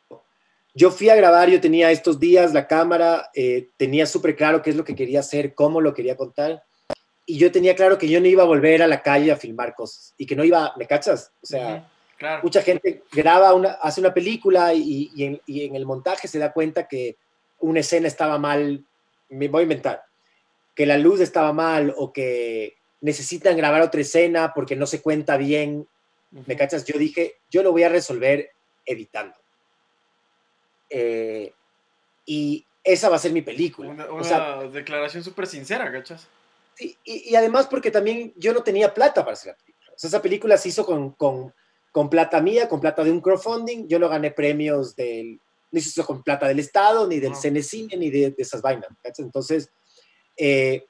yo fui a grabar, yo tenía estos días la cámara, eh, tenía súper claro qué es lo que quería hacer, cómo lo quería contar, y yo tenía claro que yo no iba a volver a la calle a filmar cosas, y que no iba, ¿me cachas? O sea, mucha gente graba, una, hace una película y, y, en, el montaje se da cuenta que una escena estaba mal, me voy a inventar, que la luz estaba mal o que necesitan grabar otra escena porque no se cuenta bien, ¿me cachas? Yo dije, yo lo voy a resolver editando. Eh, y esa va a ser mi película. Una, declaración súper sincera, ¿cachas? Y, además porque también yo no tenía plata para hacer la película. O sea, esa película se hizo con, con, con plata mía, con plata de un crowdfunding. Yo no gané premios del, ni se hizo con plata del Estado, ni del CNCine, ni de, esas vainas. ¿cachas? Entonces, eh,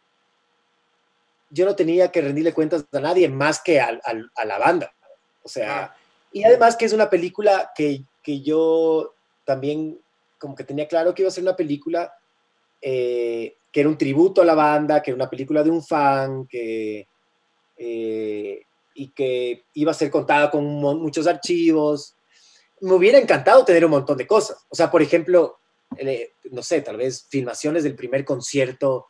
yo no tenía que rendirle cuentas a nadie más que a, la banda. O sea, y además que es una película que, que yo también como que tenía claro que iba a ser una película eh, que era un tributo a la banda, que era una película de un fan, que, eh, y que iba a ser contada con muchos archivos. Me hubiera encantado tener un montón de cosas. O sea, por ejemplo, eh, no sé, tal vez filmaciones del primer concierto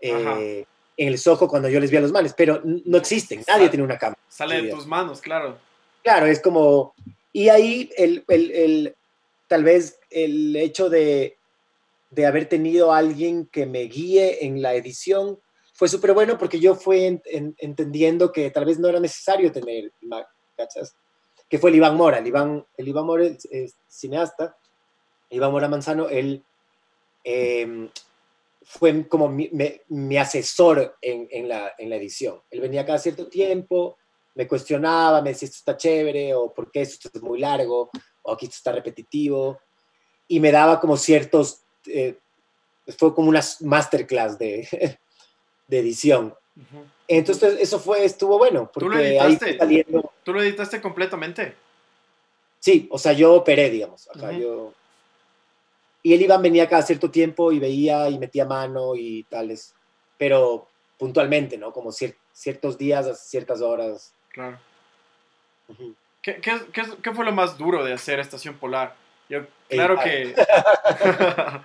en el Soho cuando yo les vi a los males, pero no existen, nadie tiene una cámara. Sale de tus manos, claro. Claro, es como... Y ahí el, el tal vez el hecho de, haber tenido alguien que me guíe en la edición fue súper bueno porque yo fui entendiendo que tal vez no era necesario tener, ¿cachas? Que fue el Iván Mora. El Iván, el Iván Mora es, cineasta. Iván Mora Manzano, él em, fue como mi, asesor en, la, en la edición. Él venía cada cierto tiempo, me cuestionaba, me decía esto está chévere o por qué esto es muy largo o aquí está repetitivo, y me daba como ciertos, eh, fue como una masterclass de, de edición. Entonces eso fue, estuvo bueno, porque ¿Tú lo editaste? saliendo... ¿Tú lo editaste completamente? Sí, o sea, yo operé, digamos, acá yo... Y él Iván venía cada cierto tiempo y veía y metía mano y tales, pero puntualmente, ¿no? Como ciertos días a ciertas horas. Claro. ¿Qué, fue lo más duro de hacer Estación Polar? Yo, claro que...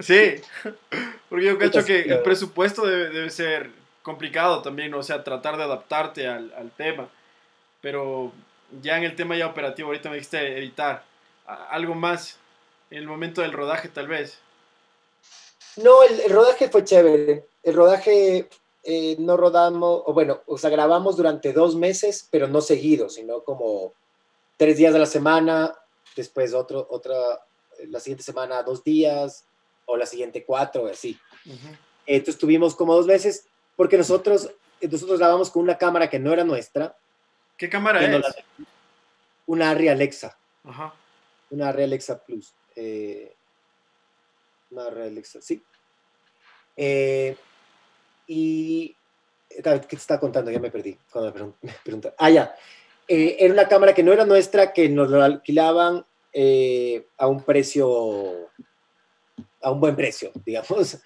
sí, porque yo creo que el presupuesto debe, ser complicado también, o sea, tratar de adaptarte al, tema. Pero ya en el tema ya operativo, ahorita me dijiste editar. ¿Algo más en el momento del rodaje tal vez? No, el rodaje fue chévere. El rodaje eh, no rodamos, o bueno, o sea, grabamos durante dos meses, pero no seguidos, sino como tres días de la semana, después otro, otra, la siguiente semana dos días, o la siguiente cuatro, así. Entonces tuvimos como dos veces, porque nosotros, nosotros grabamos con una cámara que no era nuestra. ¿Qué cámara es? una Arri Alexa. Una Arri Alexa Plus. Eh, una Arri Alexa, sí. Eh, y, ¿qué te estaba contando? Ya me perdí cuando me, preguntaron. Ah, ya. Eh, era una cámara que no era nuestra, que nos lo alquilaban eh, a un precio, a un buen precio, digamos.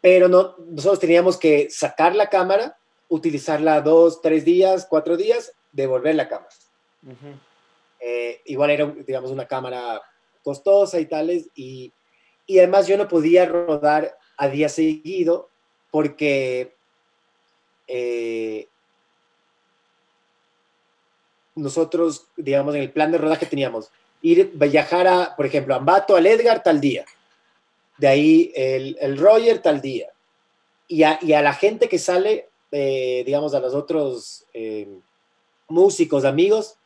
Pero no, nosotros teníamos que sacar la cámara, utilizarla dos, tres días, cuatro días, devolver la cámara. Eh, igual era, digamos, una cámara costosa y tales, y, y además yo no podía rodar a día seguido porque eh, nosotros, digamos, en el plan de rodaje teníamos ir, viajar a, por ejemplo, a Ambato, al Edgar tal día, de ahí el, el Roger tal día, y a, y a, la gente que sale, eh, digamos, a los otros eh, músicos, amigos,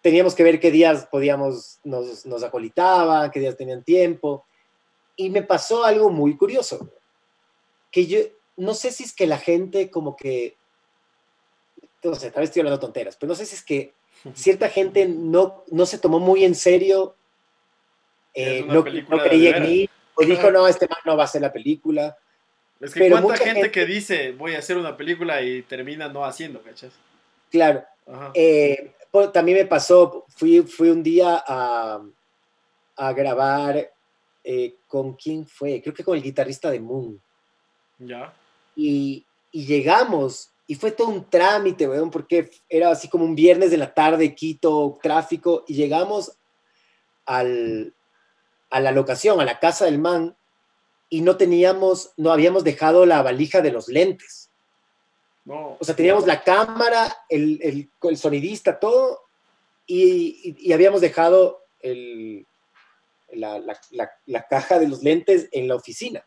teníamos que ver qué días podíamos, nos, nos acolitaban, qué días tenían tiempo, y me pasó algo muy curioso, que yo, no sé si es que la gente como que, no sé, tal vez estoy hablando tonteras, pero no sé si es que cierta gente no, no se tomó muy en serio, eh, no, creía en mí, o dijo, no, este man no va a hacer la película. Es que Pero cuánta gente, que dice, voy a hacer una película y termina no haciendo, ¿cachas? Claro. Eh, también me pasó, fui, fui un día a, a grabar eh, con quién fue, creo que con el guitarrista de Moon. Ya. Y, y llegamos y fue todo un trámite, weón, porque era así como un viernes de la tarde, Quito, tráfico, y llegamos al, a la locación, a la casa del man, y no teníamos, no habíamos dejado la valija de los lentes. No. O sea, teníamos la cámara, el, el, el sonidista, todo, y, y, habíamos dejado el, la, la, la, caja de los lentes en la oficina.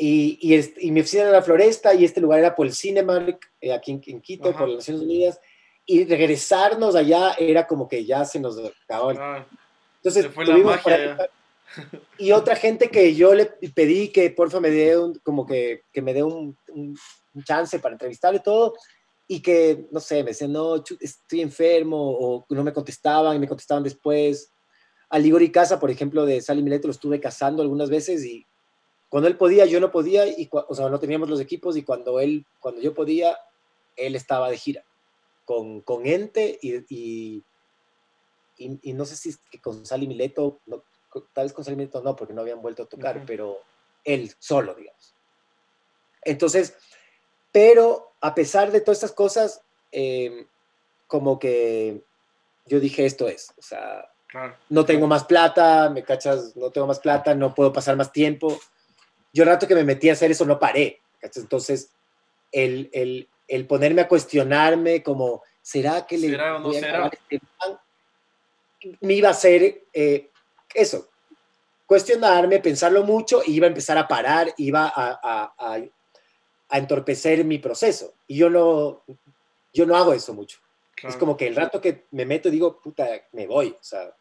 Y, y, mi oficina era la Floresta y este lugar era por el Cinemark, eh, aquí en, Quito, por las Naciones Unidas. Y regresarnos allá era como que ya se nos acabó. Ah, Entonces, fue la magia. y otra gente que yo le pedí que porfa me dé un, como que, que me dé un, un, chance para entrevistarle todo y que, no sé, me decían, no, estoy enfermo o no me contestaban y me contestaban después. A Ligori Casa, por ejemplo, de Sally Mileto lo estuve casando algunas veces y cuando él podía, yo no podía, y, o sea, no teníamos los equipos, y cuando él, cuando yo podía, él estaba de gira con, con Ente y, y, y, no sé si es que con Sally Mileto, no, tal vez con Sally Mileto no, porque no habían vuelto a tocar, pero él solo, digamos. Entonces, pero a pesar de todas estas cosas, em, como que yo dije, esto es, o sea, no tengo más plata, me cachas, no tengo más plata, no puedo pasar más tiempo yo el rato que me metí a hacer eso no paré. Entonces, el, el, el, ponerme a cuestionarme como, ¿será que le... ¿Será o no será? Este me iba a hacer eh, eso, cuestionarme, pensarlo mucho, y iba a empezar a parar, iba a, a, a, a entorpecer mi proceso. Y yo no, yo no hago eso mucho. Es como que el rato que me meto digo, puta, me voy, o sea,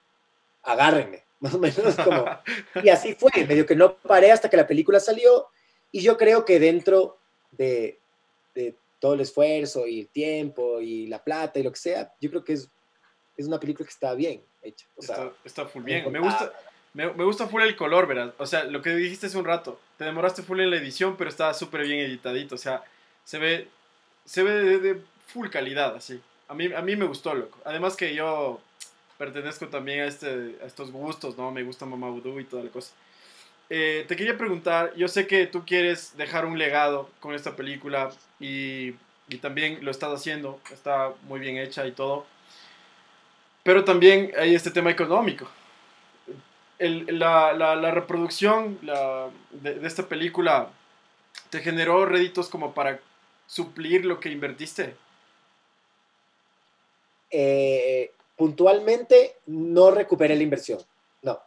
agárrenme. Más o menos como... y así fue, medio que no paré hasta que la película salió y yo creo que dentro de, de todo el esfuerzo y el tiempo y la plata y lo que sea, yo creo que es, es una película que está bien hecha. O está, está full bien. Me gusta, me, me, gusta full el color, ¿verdad? O sea, lo que dijiste hace un rato, te demoraste full en la edición, pero está súper bien editadito. O sea, se ve, se ve de, de, full calidad, así. A mí, a mí me gustó, loco. Además que yo pertenezco también a, este, a estos gustos, ¿no? Me gusta Mamá Voodoo y toda la cosa. Eh, te quería preguntar, yo sé que tú quieres dejar un legado con esta película y, y, también lo estás haciendo, está muy bien hecha y todo, pero también hay este tema económico. El, la, la, la, reproducción de, de, esta película te generó réditos como para suplir lo que invertiste. Eh, puntualmente no recuperé la inversión, no.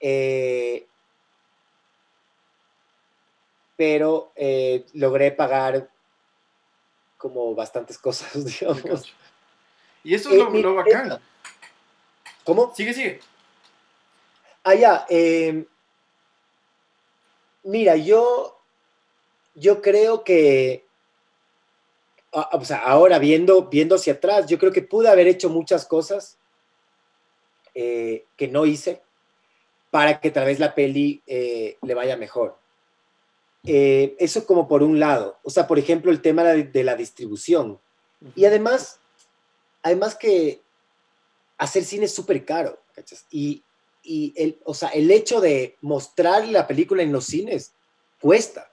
eh, pero eh, logré pagar como bastantes cosas, digamos. Y eso es lo, eh, lo bacán. ¿Cómo? Sigue, sigue. Ah, ya. Eh, mira, yo, yo creo que o sea, ahora viendo, viendo hacia atrás, yo creo que pude haber hecho muchas cosas eh, que no hice para que tal vez la peli eh, le vaya mejor. Eh, eso como por un lado. O sea, por ejemplo, el tema de, la distribución. Y además, además que hacer cine es súper caro. Y, y el, o sea, el hecho de mostrar la película en los cines cuesta.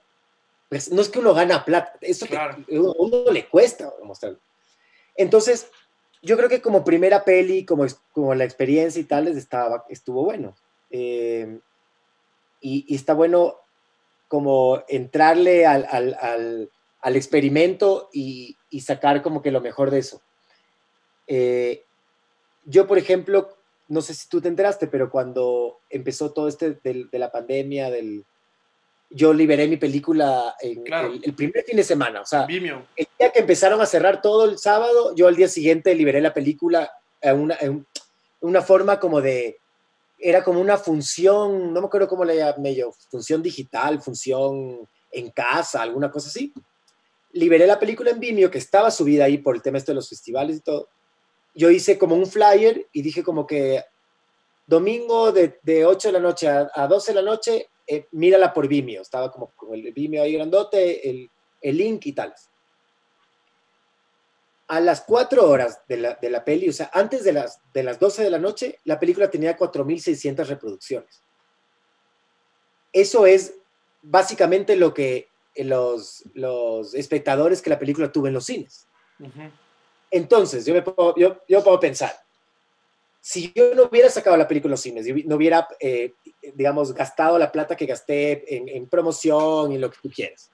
Pues, no es que uno gana plata, eso a uno le cuesta mostrarlo. Entonces, yo creo que como primera peli, como, como la experiencia y tal, estaba, estuvo bueno. Eh, y, está bueno como entrarle al, al, al, experimento y, y, sacar como que lo mejor de eso. Eh, yo, por ejemplo, no sé si tú te enteraste, pero cuando empezó todo este de, de la pandemia, del, yo liberé mi película en el, primer fin de semana. O sea, el día que empezaron a cerrar todo el sábado, yo al día siguiente liberé la película en una, en una forma como de. Era como una función, no me acuerdo cómo le llamé yo, función digital, función en casa, alguna cosa así. Liberé la película en Vimeo, que estaba subida ahí por el tema este de los festivales y todo. Yo hice como un flyer y dije como que domingo de, de 8 de la noche a, a 12 de la noche, eh, mírala por Vimeo. Estaba como el Vimeo ahí grandote, el, el link y tal. A las 4 horas de la, de la peli, o sea, antes de las, de las 12 de la noche, la película tenía 4.600 reproducciones. Eso es básicamente lo que los, los espectadores que la película tuvo en los cines. Entonces, yo me puedo, yo, yo puedo pensar, si yo no hubiera sacado la película en los cines, no hubiera, eh, digamos, gastado la plata que gasté en, en, promoción y lo que tú quieras,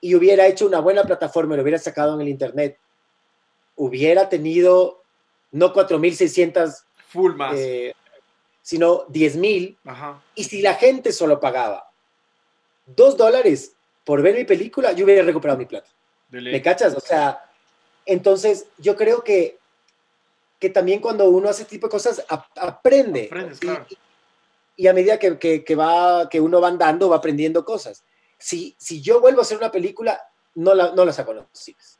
y hubiera hecho una buena plataforma y lo hubiera sacado en el Internet, hubiera tenido no 4.600 full más, eh, sino 10.000, y si la gente solo pagaba 2 dólares por ver mi película, yo hubiera recuperado mi plata. ¿Me cachas? O sea, entonces yo creo que que también cuando uno hace este tipo de cosas aprende. y, a medida que, que, va, que uno va andando, va aprendiendo cosas. Si, si yo vuelvo a hacer una película, no la, no la saco en los cines.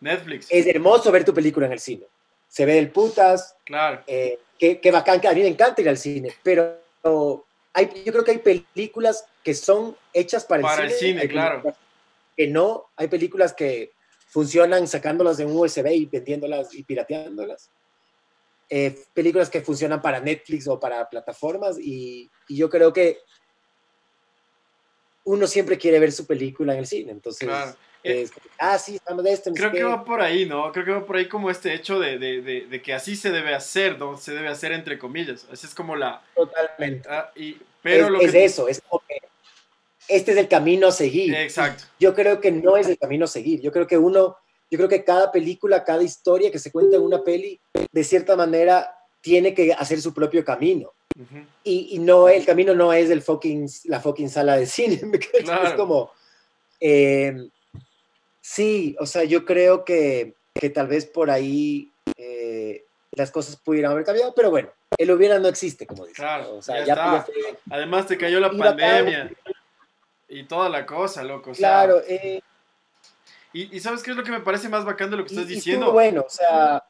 Netflix. Es hermoso ver tu película en el cine. Se ve el putas. Claro. Eh, qué, bacán, que a mí me encanta ir al cine, pero hay, yo creo que hay películas que son hechas para, para el cine. claro. Que no, hay películas que funcionan sacándolas de un USB y vendiéndolas y pirateándolas. Eh, películas que funcionan para Netflix o para plataformas y, y, yo creo que uno siempre quiere ver su película en el cine, entonces... Claro. Es, ah, sí, estamos de esto. Creo que va por ahí, ¿no? Creo que va por ahí como este hecho de, de, de, de, que así se debe hacer, ¿no? Se debe hacer entre comillas. Así es como la... Totalmente. Ah, y, pero es, lo es que... eso, es como que este es el camino a seguir. Exacto. Yo creo que no es el camino a seguir. Yo creo que uno yo creo que cada película, cada historia que se cuenta en una peli, de cierta manera, tiene que hacer su propio camino. Uh -huh. y, y, no, el camino no es el fucking, la fucking sala de cine. Claro. Es como, eh, sí, o sea, yo creo que, que tal vez por ahí eh, las cosas pudieran haber cambiado, pero bueno, el hubiera no existe, como dices. Claro, o sea, ya, ya, ya fue, Además te cayó la pandemia acá, y toda la cosa, loco. O sea, claro, eh, y, y, ¿sabes qué es lo que me parece más bacán de lo que estás y, diciendo? Y bueno, o sea...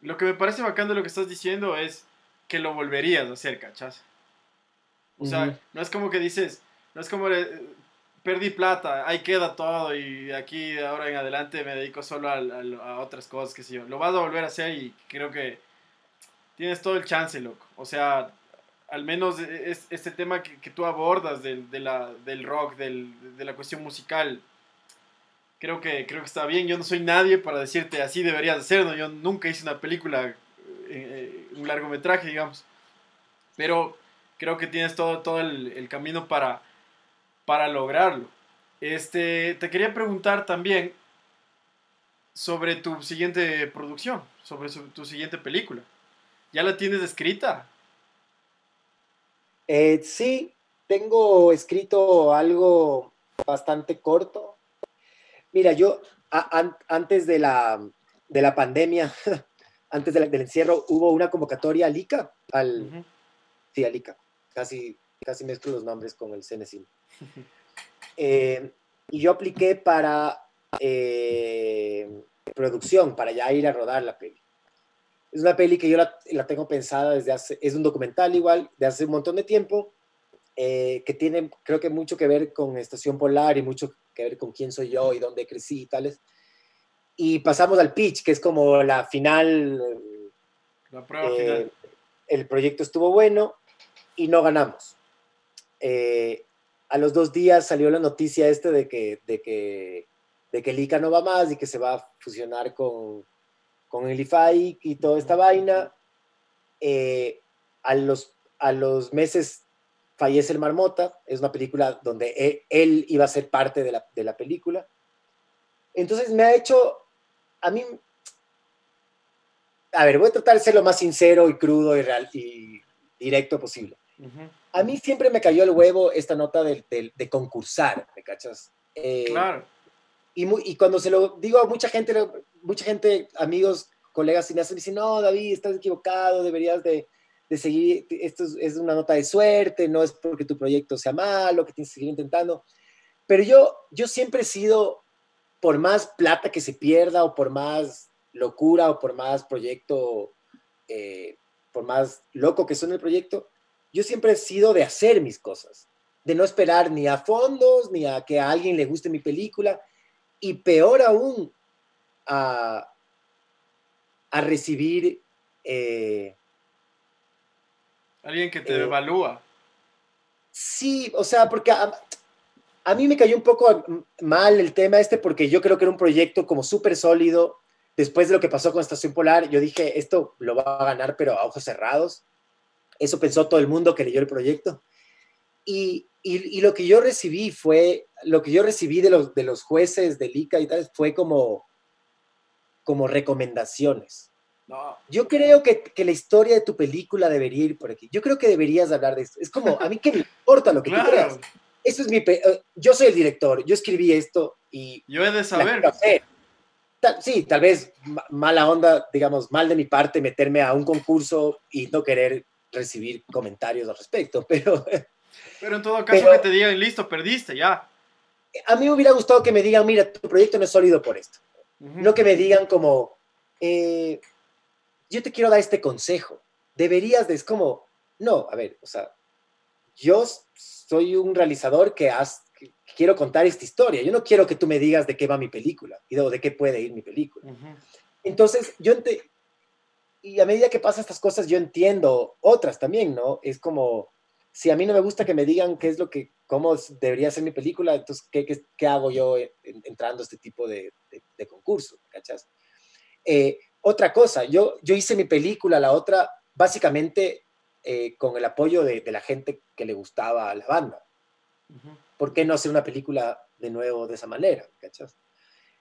Lo que me parece bacán de lo que estás diciendo es que lo volverías a hacer, ¿cachas? O sea, uh -huh. no es como que dices, no es como perdí plata, ahí queda todo y aquí de ahora en adelante me dedico solo a, a, a, otras cosas, que sé yo. Lo vas a volver a hacer y creo que tienes todo el chance, loco. O sea, al menos es, este tema que, que tú abordas de, de la, del rock, del, de la cuestión musical, creo que, creo que está bien. Yo no soy nadie para decirte así deberías hacerlo. Yo nunca hice una película, eh, un largometraje, digamos. Pero creo que tienes todo, todo el, camino para, para lograrlo. Este, te quería preguntar también sobre tu siguiente producción, sobre tu siguiente película. ¿Ya la tienes escrita? Eh, sí, tengo escrito algo bastante corto, Mira, yo a, an, antes de la, de la pandemia, antes de la, del encierro, hubo una convocatoria al ICA, al, uh -huh. sí, al ICA, casi, casi mezclo los nombres con el CNCIN. eh, y yo apliqué para eh, producción, para ya ir a rodar la peli. Es una peli que yo la, la, tengo pensada desde hace, es un documental igual, de hace un montón de tiempo, eh, que tiene creo que mucho que ver con Estación Polar y mucho que ver con quién soy yo y dónde crecí y tales. Y pasamos al pitch, que es como la final. La prueba eh, final. El proyecto estuvo bueno y no ganamos. Eh, a los dos días salió la noticia este de que, de que, de que el ICA no va más y que se va a fusionar con, con el IFAI y toda esta vaina. Eh, a, los, a los meses fallece el Marmota, es una película donde él, él iba a ser parte de la, de la, película. Entonces me ha hecho, a mí, a ver, voy a tratar de ser lo más sincero y crudo y, real, y directo posible. Uh -huh. A mí siempre me cayó el huevo esta nota de, de, de concursar, ¿me cachas? Eh, claro. Y, muy, y, cuando se lo digo a mucha gente, mucha gente, amigos, colegas cineastas, me dicen, no, David, estás equivocado, deberías de de seguir, esto es, es, una nota de suerte, no es porque tu proyecto sea malo, que tienes que seguir intentando. Pero yo, yo siempre he sido, por más plata que se pierda o por más locura o por más proyecto, eh, por más loco que suene el proyecto, yo siempre he sido de hacer mis cosas, de no esperar ni a fondos, ni a que a alguien le guste mi película, y peor aún, a, a recibir... Eh, alguien que te eh, evalúa. Sí, o sea, porque a, mí me cayó un poco mal el tema este porque yo creo que era un proyecto como súper sólido. Después de lo que pasó con Estación Polar, yo dije, esto lo va a ganar, pero a ojos cerrados. Eso pensó todo el mundo que leyó el proyecto. Y, y, lo que yo recibí fue, lo que yo recibí de los, de los jueces de ICA y tal, fue como, como recomendaciones. No. Yo creo que, que, la historia de tu película debería ir por aquí. Yo creo que deberías hablar de esto. Es como, a mí que me importa lo que tú creas. Eso es mi... Eh, yo soy el director, yo escribí esto y... Yo he de saber. sí, tal vez mala onda, digamos, mal de mi parte meterme a un concurso y no querer recibir comentarios al respecto, pero... Pero en todo caso que te digan, listo, perdiste, ya. A mí me hubiera gustado que me digan, mira, tu proyecto no es sólido por esto. No que me digan como, eh, yo te quiero dar este consejo. Deberías de, es como, no, a ver, o sea, yo soy un realizador que, has, quiero contar esta historia. Yo no quiero que tú me digas de qué va mi película y de, de qué puede ir mi película. Entonces, yo y a medida que pasan estas cosas, yo entiendo otras también, ¿no? Es como, si a mí no me gusta que me digan qué es lo que, cómo debería ser mi película, entonces, ¿qué, qué, hago yo entrando a este tipo de, de, concurso? ¿Cachas? Eh, otra cosa, yo, yo hice mi película, la otra, básicamente eh, con el apoyo de, la gente que le gustaba a la banda. ¿Por qué no hacer una película de nuevo de esa manera? ¿Cachas?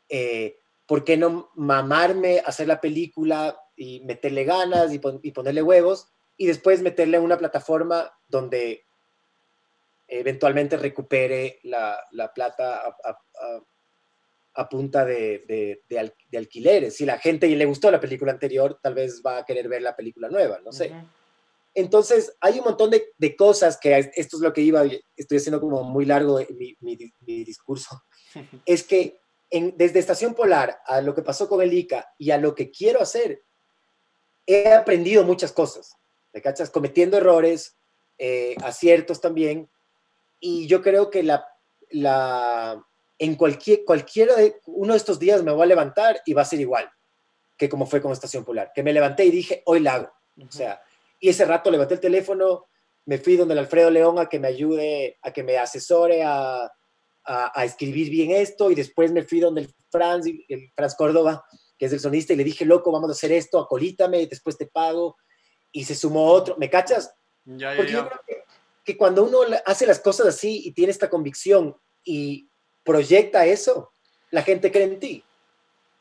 Eh, ¿Por qué no mamarme, hacer la película y meterle ganas y, y ponerle huevos y después meterle en una plataforma donde eventualmente recupere la, la plata a, a, punta de, de, de, alquileres. Si la gente le gustó la película anterior, tal vez va a querer ver la película nueva, no sé. Entonces, hay un montón de, cosas que esto es lo que iba, estoy haciendo como muy largo mi, mi, mi discurso, es que en, desde Estación Polar a lo que pasó con el ICA y a lo que quiero hacer, he aprendido muchas cosas. ¿Me cachas? Cometiendo errores, eh, aciertos también. Y yo creo que la, la, en cualquier, cualquiera de uno de estos días me voy a levantar y va a ser igual que como fue con Estación Polar. Que me levanté y dije, hoy la hago. O sea, y ese rato levanté el teléfono, me fui donde el Alfredo León a que me ayude, a que me asesore a, a, escribir bien esto, y después me fui donde el Franz, el Franz Córdoba, que es el sonista, y le dije, loco, vamos a hacer esto, acolítame, después te pago y se sumó otro, ¿me cachas? Porque yo creo que, cuando uno hace las cosas así y tiene esta convicción y proyecta eso, la gente cree en ti.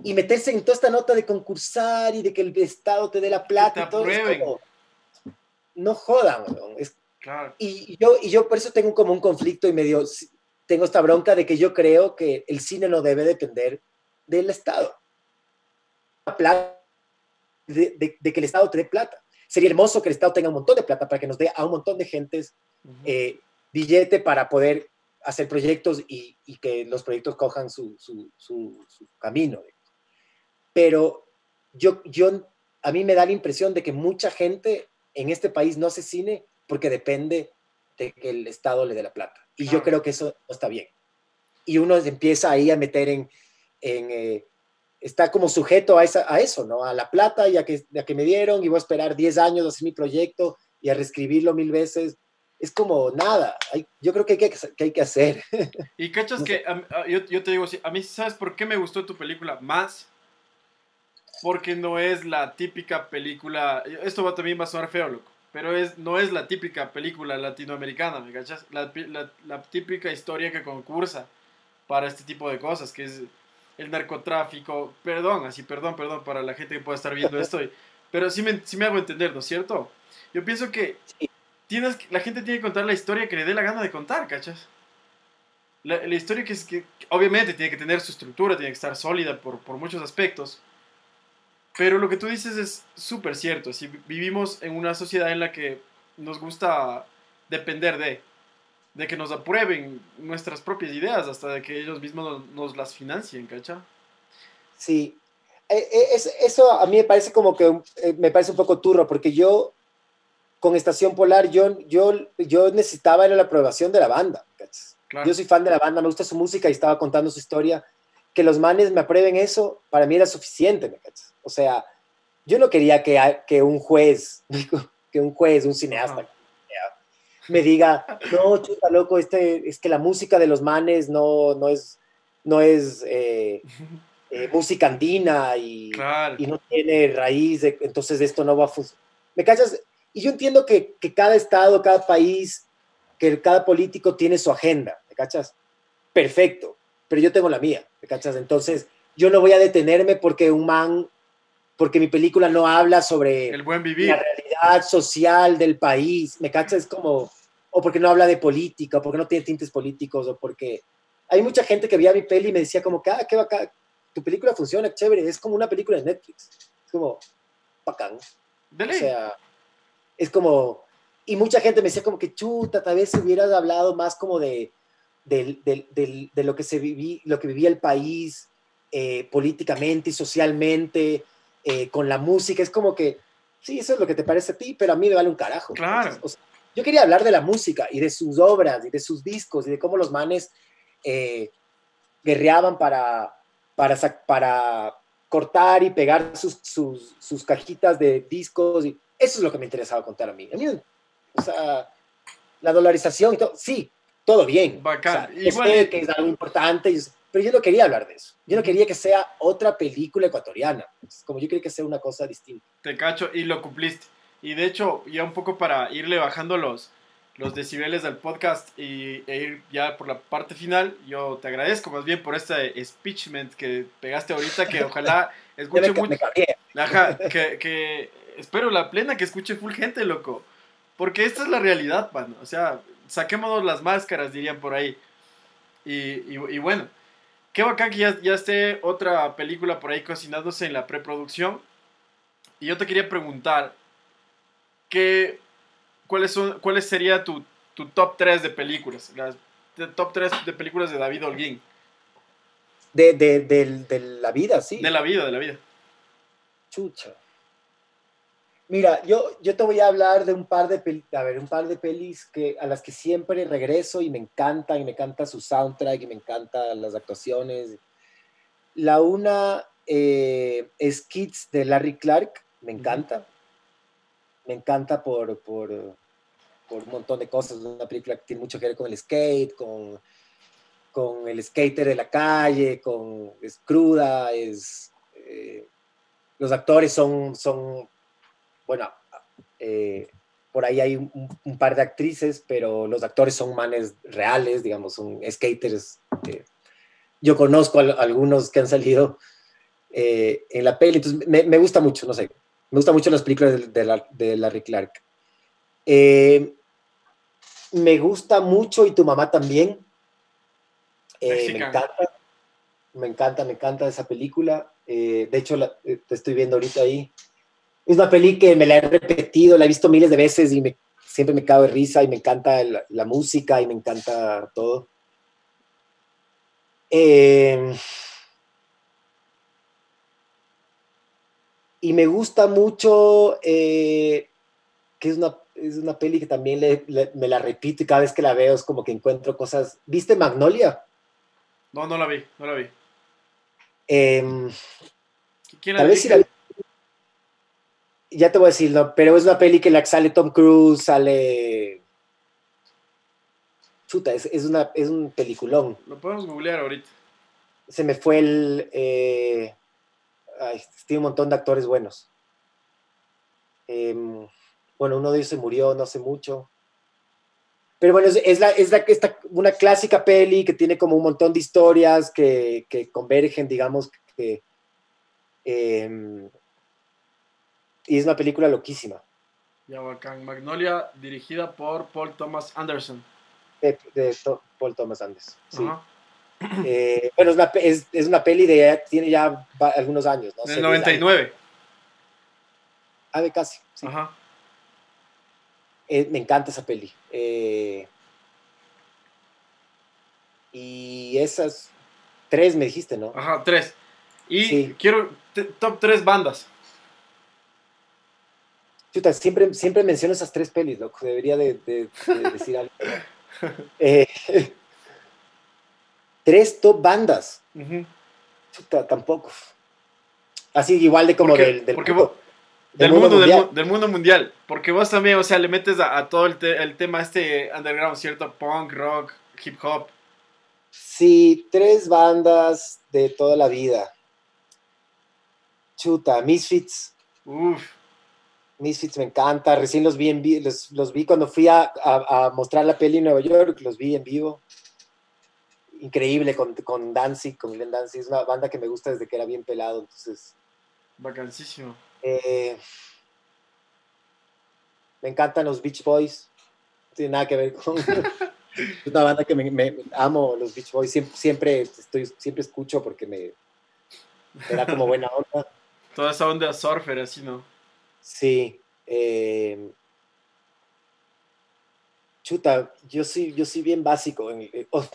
Y meterse en toda esta nota de concursar y de que el Estado te dé la plata y todo eso, no jodan, es, y, yo, y yo por eso tengo como un conflicto y medio, tengo esta bronca de que yo creo que el cine no debe depender del Estado. De, de, que el Estado te dé plata. Sería hermoso que el Estado tenga un montón de plata para que nos dé a un montón de gentes eh, billete para poder hacer proyectos y, que los proyectos cojan su, camino. Pero yo, yo, a mí me da la impresión de que mucha gente en este país no hace cine porque depende de que el Estado le dé la plata. Y yo creo que eso no está bien. Y uno empieza ahí a meter en, en eh, está como sujeto a, esa, a eso, ¿no? A la plata y a que, que me dieron y voy a esperar 10 años a hacer mi proyecto y a reescribirlo mil veces. Es como nada, yo creo que hay que, que, hay que hacer. Y cachas que yo, yo, te digo, a mí, ¿sabes por qué me gustó tu película más? Porque no es la típica película, esto va, también va a sonar feo, loco, pero es, no es la típica película latinoamericana, ¿me cachas? La, la, la típica historia que concursa para este tipo de cosas, que es el narcotráfico, perdón, así, perdón, perdón para la gente que pueda estar viendo esto, pero sí me, sí me hago entender, ¿no es cierto? Yo pienso que tienes, la gente tiene que contar la historia que le dé la gana de contar, ¿cachas? La, historia que es que, obviamente, tiene que tener su estructura, tiene que estar sólida por, por muchos aspectos, pero lo que tú dices es súper cierto, si vivimos en una sociedad en la que nos gusta depender de, de que nos aprueben nuestras propias ideas hasta de que ellos mismos nos, las financien, ¿cacha? Sí, eh, eh, eso a mí me parece como que eh, me parece un poco turro, porque yo con Estación Polar, yo, yo, yo necesitaba la aprobación de la banda. Yo soy fan de la banda, me gusta su música y estaba contando su historia. Que los manes me aprueben eso, para mí era suficiente, ¿me O sea, yo no quería que, que un juez, que un juez, un cineasta, me diga, no, chuta, loco, este, es que la música de los manes no, no es, no es eh, eh, música andina y, y, no tiene raíz, entonces esto no va a funcionar. ¿Me cachas? Y yo entiendo que, que, cada estado, cada país, que cada político tiene su agenda, ¿me cachas? Perfecto, pero yo tengo la mía, ¿me cachas? Entonces, yo no voy a detenerme porque un man, porque mi película no habla sobre el buen vivir. la realidad social del país, ¿me cachas? Es como, o porque no habla de política, o porque no tiene tintes políticos, o porque hay mucha gente que veía mi peli y me decía como ah, qué bacán, tu película funciona, chévere, es como una película de Netflix, es como, bacán. O sea, es como, y mucha gente me decía como que, chuta, tal vez si hubieras hablado más como de, de, de, de lo, que se viví, lo que vivía el país eh, políticamente y socialmente, eh, con la música, es como que, sí, eso es lo que te parece a ti, pero a mí me vale un carajo. Claro. yo quería hablar de la música y de sus obras y de sus discos y de cómo los manes eh, guerreaban para, para, para cortar y pegar sus, sus, sus, cajitas de discos. Y eso es lo que me interesaba contar a mí. A mí, o sea, la dolarización y todo, sí, todo bien. Bacán. Igual... que es algo importante, pero yo no quería hablar de eso. Yo no quería que sea otra película ecuatoriana. Como yo quería que sea una cosa distinta. Te cacho y lo cumpliste. Y de hecho, ya un poco para irle bajando los, los decibeles del podcast y, e ir ya por la parte final. Yo te agradezco más bien por este speechment que pegaste ahorita, que ojalá escuche mucho. que, que, espero la plena que escuche full gente, loco. Porque esta es la realidad, mano. O sea, saquémonos las máscaras, dirían por ahí. Y, y, bueno, qué bacán que ya, ya esté otra película por ahí cocinándose en la preproducción. Y yo te quería preguntar, ¿qué, ¿cuáles, son, ¿cuáles sería tu, tu top 3 de películas? Las top 3 de películas de David Holguín. De, de, de, la vida, sí. De la vida, de la vida. Chucha. Mira, yo, yo te voy a hablar de un par de a ver, un par de pelis que, a las que siempre regreso y me encantan, y me encanta su soundtrack, y me encantan las actuaciones. La una eh, es Kids de Larry Clark, me encanta me encanta por, por, por, un montón de cosas. Una película que tiene mucho que ver con el skate, con, con el skater de la calle, con, es cruda, es, eh, los actores son, son bueno, eh, por ahí hay un, par de actrices, pero los actores son manes reales, digamos, son skaters. Eh, yo conozco a, algunos que han salido en la peli, entonces me, me gusta mucho, no sé, me gustan mucho las películas de, Larry Clark. Eh, me gusta mucho y tu mamá también. Eh, me encanta. Me encanta, me encanta esa película. Eh, de hecho, te estoy viendo ahorita ahí. Es una peli que me la he repetido, la he visto miles de veces y me, siempre me cago de risa y me encanta la, música y me encanta todo. Eh, y me gusta mucho, eh, que es una, es una peli que también me la repito y cada vez que la veo es como que encuentro cosas. ¿Viste Magnolia? No, no la vi, no la vi. Em, ¿Quién la tal vez si la Ya te voy a decir, no, pero es una peli que la sale Tom Cruise, sale. Chuta, es, una, es un peliculón. Lo podemos googlear ahorita. Se me fue el. Eh, tiene un montón de actores buenos. Em, bueno, uno de ellos se murió no hace mucho. Pero bueno, es, la, es la, esta, una clásica peli que tiene como un montón de historias que, que convergen, digamos, que, em, y es una película loquísima. Ya, bacán. Magnolia, dirigida por Paul Thomas Anderson. De, Paul Thomas Anderson, sí. Eh, bueno, es una, es, es una, peli de, tiene ya algunos años, ¿no? Del 99. Ah, de casi. Ajá. Eh, me encanta esa peli. Eh, y esas tres me dijiste, ¿no? Ajá, tres. Y quiero top tres bandas. Chuta, siempre, siempre menciono esas tres pelis, loco. Debería de, decir algo. Eh, tres top bandas. Chuta, tampoco. Así igual de como del, del, mundo, del, mundo, mundial. Del, mundo mundial. Porque vos también, o sea, le metes a, todo el, el, tema este underground, ¿cierto? Punk, rock, hip hop. Sí, tres bandas de toda la vida. Chuta, Misfits. Uf. Misfits me encanta. Recién los vi en los, los vi cuando fui a, a, mostrar la peli en Nueva York, los vi en vivo. Increíble con, con Danzig, con Glenn Danzig. Es una banda que me gusta desde que era bien pelado, entonces. Vacancísimo. Eh, me encantan los Beach Boys. No tiene nada que ver con. es una banda que me, amo, los Beach Boys. Siempre, siempre, estoy, siempre escucho porque me, me da como buena onda. Toda esa onda surfer, así, ¿no? Sí. Eh, chuta, yo sí, yo sí bien básico. Eh, oh,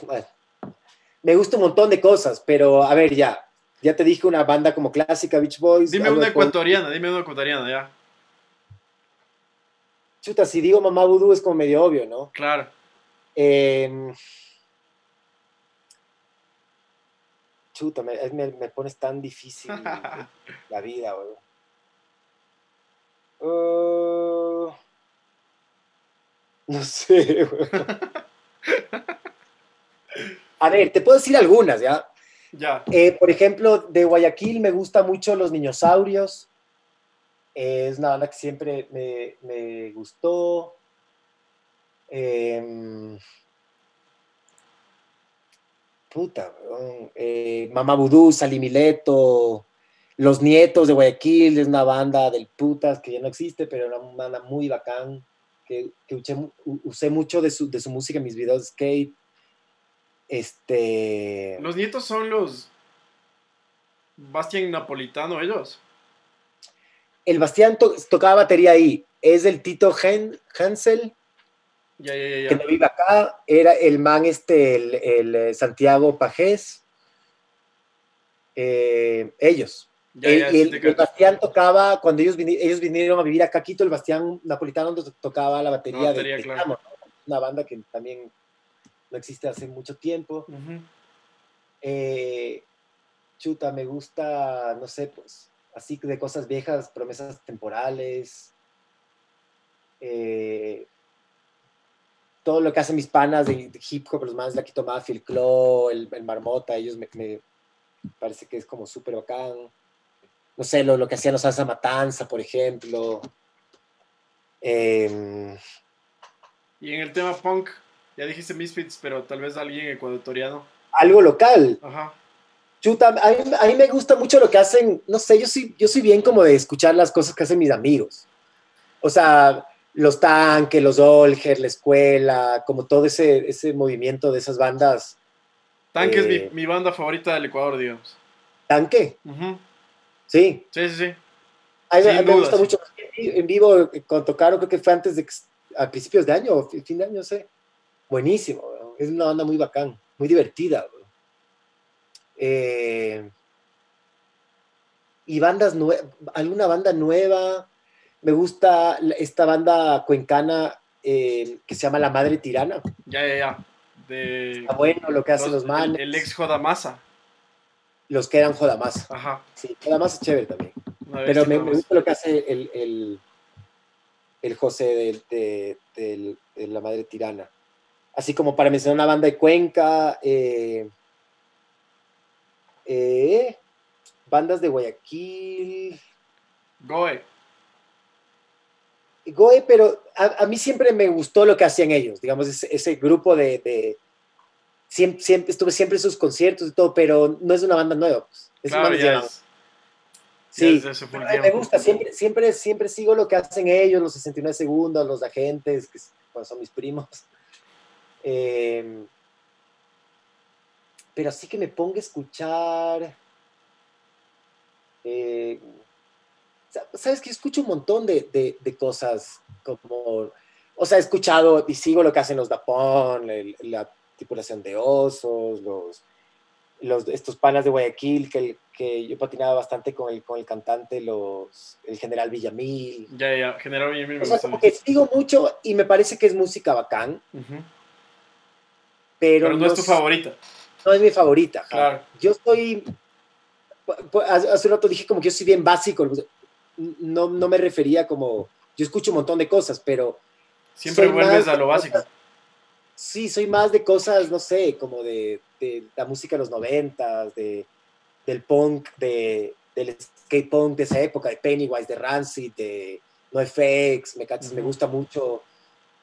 me gusta un montón de cosas, pero a ver, ya. Ya te dije una banda como clásica, Beach Boys. Dime una ecuatoriana, dime una ecuatoriana, ya. Chuta, si digo Mamá Voodoo es como medio obvio, ¿no? Claro. Eh, chuta, me, me, pones tan difícil la vida, güey. Uh, no sé. A ver, te puedo decir algunas, ¿ya? Ya. Eh, por ejemplo, de Guayaquil me gusta mucho Los Niñosaurios. Eh, es una banda que siempre me, me gustó. Eh, puta, eh, Mamá Vudú, Salimileto, Los Nietos de Guayaquil, es una banda del putas que ya no existe, pero era una banda muy bacán, que, usé, mucho de su, música en mis videos de skate. Este... Los Nietos son los Bastian Napolitano, ellos. El Bastián tocaba batería ahí, es el Tito Hansel que no vive acá, era el man este, el, eh, Santiago Pajés, eh, ellos. Y el, Bastián tocaba, cuando ellos, ellos vinieron a vivir acá Quito, el Bastián Napolitano tocaba la batería, de, una banda que también no existe hace mucho tiempo. Eh, chuta, me gusta, no sé, pues, así de cosas viejas, promesas temporales. Eh, todo lo que hacen mis panas de, hip hop, los más de aquí tomaba Phil Claw, el, Marmota, ellos me, parece que es como súper bacán. No sé, lo, lo que hacían los Salsa Matanza, por ejemplo. Em, y en el tema punk, ya dijiste Misfits, pero tal vez alguien ecuatoriano. Algo local. Ajá. Chuta, a mí, me gusta mucho lo que hacen, no sé, yo soy, yo soy bien como de escuchar las cosas que hacen mis amigos. O sea, los tanques, los Olger, la escuela, como todo ese, ese movimiento de esas bandas. Tanque es eh, mi, banda favorita del Ecuador, digamos. ¿Tanque? Sí. Sí, sí, sí. A mí, me gusta mucho. En vivo, cuando tocaron, creo que fue antes de, a principios de año, fin de año, no sé. Buenísimo, es una banda muy bacán, muy divertida. Eh, y bandas nuevas, alguna banda nueva, me gusta esta banda cuencana eh, que se llama La Madre Tirana. Ya, ya, ya. De, Está bueno lo que hacen los, manes. El, ex Jodamasa. Los que eran Jodamasa. Ajá. Sí, Jodamasa es chévere también. Pero me, gusta lo que hace el, el, el José de, de, La Madre Tirana. Así como para mencionar una banda de Cuenca. Eh, eh, bandas de Guayaquil. Goe. Goe, pero a, mí siempre me gustó lo que hacían ellos, digamos, ese, grupo de, siempre, estuve siempre en sus conciertos y todo, pero no es una banda nueva, pues. Es una banda Sí, me gusta, siempre, siempre, siempre sigo lo que hacen ellos, los 69 segundos, los agentes, que son mis primos. Em, pero así que me ponga a escuchar. Eh, sabes que escucho un montón de, cosas como, o sea, he escuchado y sigo lo que hacen los Dapón, la tripulación de osos, los, los, estos panas de Guayaquil, que que yo patinaba bastante con el, con el cantante, los, el General Villamil. Ya, ya, General Villamil. o sea, como que sigo mucho y me parece que es música bacán. pero, no, es tu favorita. No es mi favorita. Claro. Yo estoy, hace un rato dije como que yo soy bien básico. No, no me refería como, yo escucho un montón de cosas, pero... Siempre vuelves a lo básico. Sí, soy más de cosas, no sé, como de, de la música de los noventas, de del punk, de, del skate punk de esa época, de Pennywise, de Rancid, de NoFX, me, me gusta mucho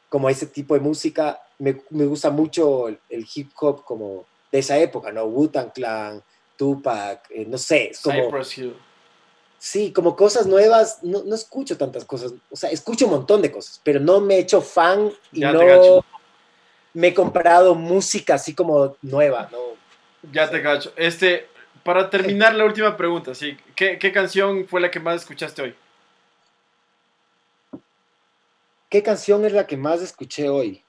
como ese tipo de música, me, me gusta mucho el, hip hop como de esa época, ¿no? Wu-Tang Clan, Tupac, eh, no sé, es como... Sí, como cosas nuevas, no, no, escucho tantas cosas, o sea, escucho un montón de cosas, pero no me he hecho fan y no me he comprado música así como nueva, ¿no? Ya te cacho. Este, para terminar la última pregunta, sí, ¿qué, canción fue la que más escuchaste hoy? ¿Qué canción es la que más escuché hoy?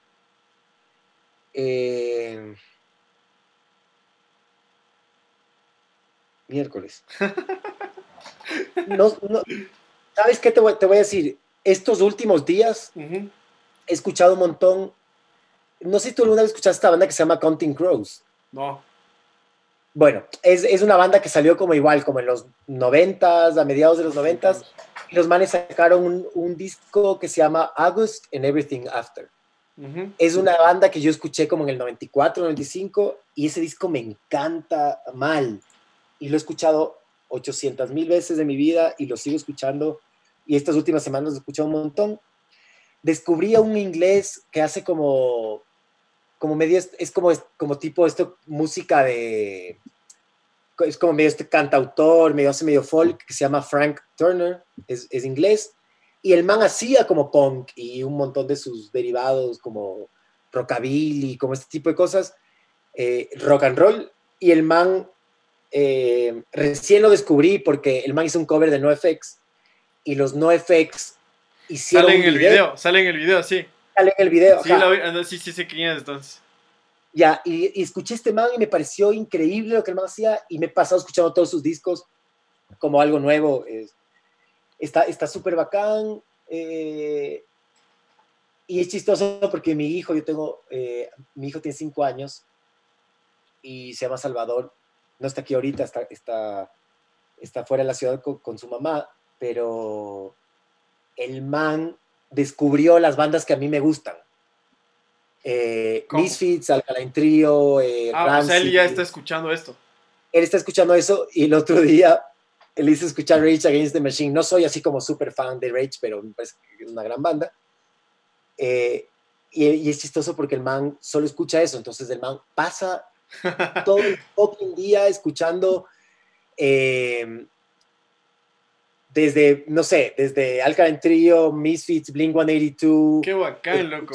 Eh, miércoles. ¿Sabes qué te voy, a decir? Estos últimos días he escuchado un montón. No sé si tú alguna vez escuchaste esta banda que se llama Counting Crows. No. Bueno, es, una banda que salió como igual, como en los noventas, a mediados de los noventas, y los manes sacaron un, disco que se llama August and Everything After. Es una banda que yo escuché como en el 94, 95, y ese disco me encanta mal. Y lo he escuchado 800 mil veces de mi vida y lo sigo escuchando. Y estas últimas semanas lo he escuchado un montón. Descubrí a un inglés que hace como como medio, es, como, como tipo esto, música de, es como medio este cantautor, medio hace medio folk, que se llama Frank Turner, es, es, inglés, y el man hacía como punk y un montón de sus derivados como rockabilly, como este tipo de cosas, eh, rock and roll, y el man eh, recién lo descubrí porque el man hizo un cover de NoFX y los NoFX hicieron... Sale en el video, sale en el video, sí en el video. Sí, ah, sí, sí, sí, quién es entonces. Ya, y, escuché este man y me pareció increíble lo que el man hacía y me he pasado escuchando todos sus discos como algo nuevo. está súper bacán. Eh, y es chistoso porque mi hijo, yo tengo, eh, mi hijo tiene cinco años y se llama Salvador. No está aquí ahorita, está, está, está fuera de la ciudad con, con su mamá, pero el man descubrió las bandas que a mí me gustan. Eh, Misfits, Alkaline Trio, eh, ah, o sea, él ya está escuchando esto. Él está escuchando eso y el otro día él hizo escuchar Rage Against the Machine. No soy así como súper fan de Rage, pero es una gran banda. Eh, y, es chistoso porque el man solo escucha eso, entonces el man pasa todo el fucking día escuchando eh, desde, no sé, desde Alkaline Trio, Misfits, Blink 182. Qué bacán, loco.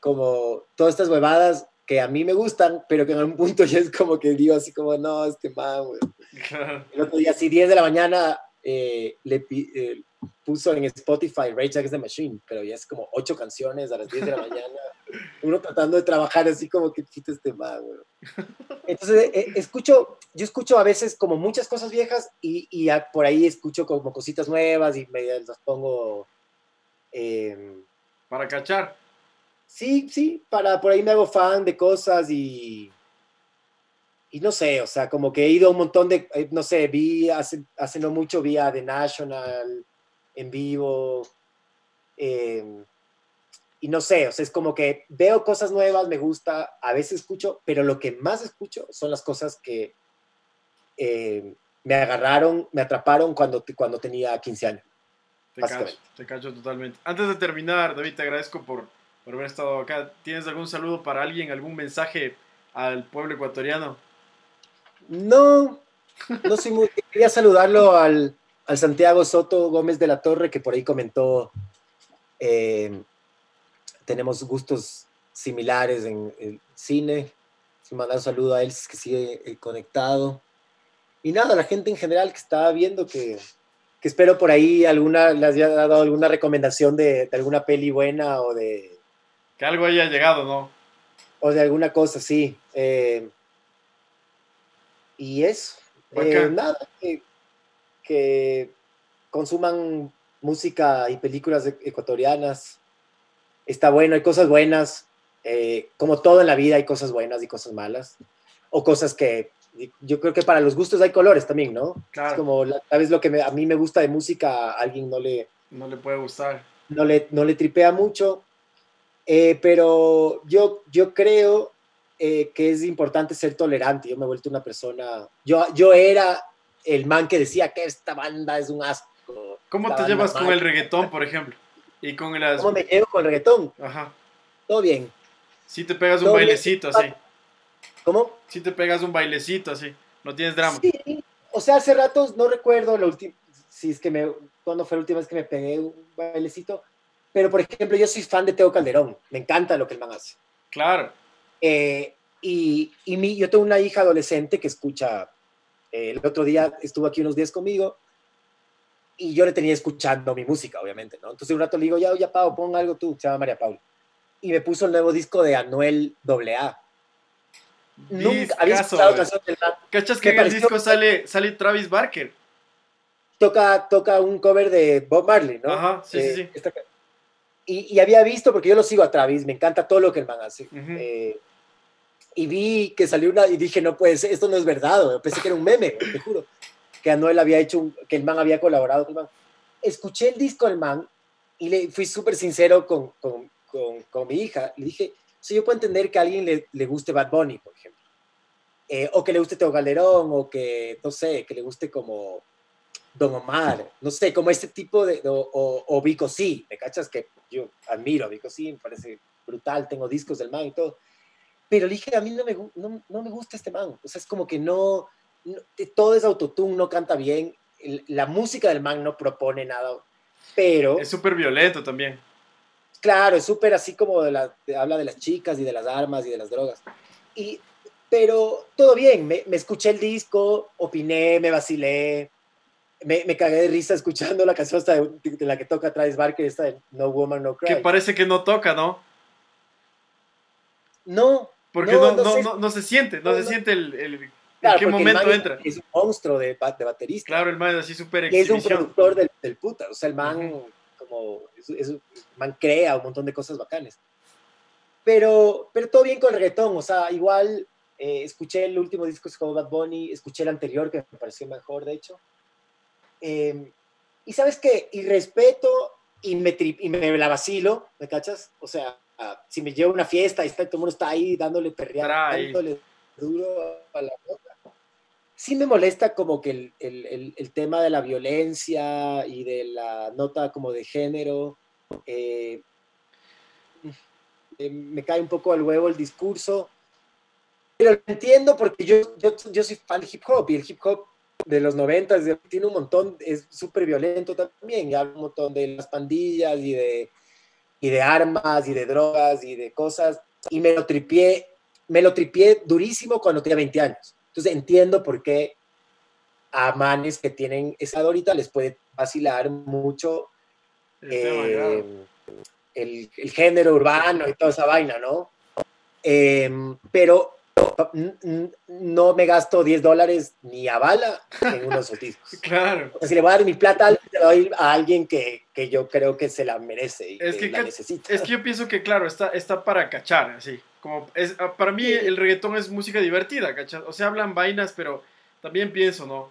Como todas estas huevadas que a mí me gustan, pero que en algún punto ya es como que digo así como, no, este man, güey. El otro día, así 10 de la mañana, eh, le eh, puso en Spotify Rage Against the Machine, pero ya es como 8 canciones a las 10 de la mañana. Uno tratando de trabajar así como que quita este man, güey. Entonces, eh, escucho, yo escucho a veces como muchas cosas viejas y, y por ahí escucho como cositas nuevas y me las pongo... Em, para cachar. Sí, sí, para, por ahí me hago fan de cosas y... Y no sé, o sea, como que he ido a un montón de, eh, no sé, vi hace, hace no mucho, vi a The National en vivo. Eh, y no sé, o sea, es como que veo cosas nuevas, me gusta, a veces escucho, pero lo que más escucho son las cosas que eh, me agarraron, me atraparon cuando, cuando tenía 15 años. Te cacho, te cacho totalmente. Antes de terminar, David, te agradezco por, por haber estado acá. ¿Tienes algún saludo para alguien, algún mensaje al pueblo ecuatoriano? No, no soy muy... Quería saludarlo al, al Santiago Soto Gómez de la Torre, que por ahí comentó eh, tenemos gustos similares en el cine. mandar un saludo a él que sigue eh, conectado. Y nada, la gente en general que estaba viendo que, que espero por ahí alguna, les haya dado alguna recomendación de, alguna peli buena o de... Que algo haya llegado, ¿no? O de alguna cosa, sí. Eh, y eso, Eh, nada, que, consuman música y películas e-, ecuatorianas. Está bueno, hay cosas buenas. Eh, como todo en la vida hay cosas buenas y cosas malas. O cosas que yo creo que para los gustos hay colores también, ¿no? Claro. Es como, vez lo que a mí me gusta de música, a alguien no le... No le puede gustar. No le, no le tripea mucho. Eh, pero yo, yo creo eh, que es importante ser tolerante. Yo me he vuelto una persona... Yo, yo era el man que decía que esta banda es un asco. ¿Cómo te llevas con el reggaetón, por ejemplo? Y con las... ¿Cómo me llevo con el reggaetón? Ajá. Todo bien. Si te pegas un bailecito así. ¿Cómo? Si te pegas un bailecito así, no tienes drama. Sí, o sea, hace ratos no recuerdo la última, si es que me, cuando fue la última vez que me pegué un bailecito, pero por ejemplo, yo soy fan de Teo Calderón, me encanta lo que el man hace. Claro. Eh, y, y mi, yo tengo una hija adolescente que escucha, el otro día estuvo aquí unos días conmigo y yo le tenía escuchando mi música, obviamente, ¿no? Entonces un rato le digo, ya, ya, Pau, pon algo tú, se llama María Paula. Y me puso el nuevo disco de Anuel AA Nunca había escuchado canción del ¿Cachas que en el disco sale, sale Travis Barker? Toca, toca un cover de Bob Marley, ¿no? Ajá, sí, sí, sí. Y, y, había visto, porque yo lo sigo a Travis, me encanta todo lo que el man hace. Eh, y vi que salió una, y dije, no puede ser, esto no es verdad, pensé que era un meme, te juro, que Anuel había hecho, que el man había colaborado con el man. Escuché el disco del man y le fui súper sincero con, con, con, con mi hija, le dije, si yo puedo entender que a alguien le, le guste Bad Bunny, por ejemplo. Eh, o que le guste Teo Calderón, o que, no sé, que le guste como Don Omar, no sé, como este tipo de, o, o, Vico sí, ¿me cachas? Que yo admiro a Vico sí, me parece brutal, tengo discos del man y todo. Pero le dije, a mí no me, no, no me gusta este man, o sea, es como que no, todo es autotune, no canta bien, la música del man no propone nada, pero... Es súper violento también. Claro, es súper así como de la, habla de las chicas y de las armas y de las drogas. Y, pero todo bien, me, escuché el disco, opiné, me vacilé, me, me, cagué de risa escuchando la canción hasta de, la que toca Travis Barker, esta de No Woman, No Cry. Que parece que no toca, ¿no? No. Porque no, no, no, se siente, no, se siente el, el ¿En qué momento entra? Es un monstruo de, de baterista. Claro, el man es así súper Es un productor del, del, puta, o sea, el man como, es, man crea un montón de cosas bacanes. Pero, pero todo bien con el reggaetón, o sea, igual eh, escuché el último disco de Bad Bunny, escuché el anterior que me pareció mejor, de hecho. Em, y sabes qué, y respeto y me, y me la vacilo, ¿me cachas? O sea, si me llevo a una fiesta y está, todo el mundo está ahí dándole perrear, dándole duro a la boca sí me molesta como que el, el, el, tema de la violencia y de la nota como de género. Eh, eh, me cae un poco al huevo el discurso. Pero lo entiendo porque yo, yo, yo soy fan de hip hop y el hip hop de los 90 tiene un montón, es súper violento también, y habla un montón de las pandillas y de, y de armas y de drogas y de cosas. Y me lo tripié, me lo tripié durísimo cuando tenía 20 años. Entonces entiendo por qué a manes que tienen esa dorita les puede vacilar mucho eh, el, género urbano y toda esa vaina, ¿no? Em, pero no me gasto 10 dólares ni a bala en unos discos. claro. si le voy a dar mi plata, le doy a alguien que, que yo creo que se la merece y es que, la necesita. Es que yo pienso que, claro, está, está para cachar, así. Como es, ah, para mí el reggaetón es música divertida, ¿cachai? O sea, hablan vainas, pero también pienso, ¿no?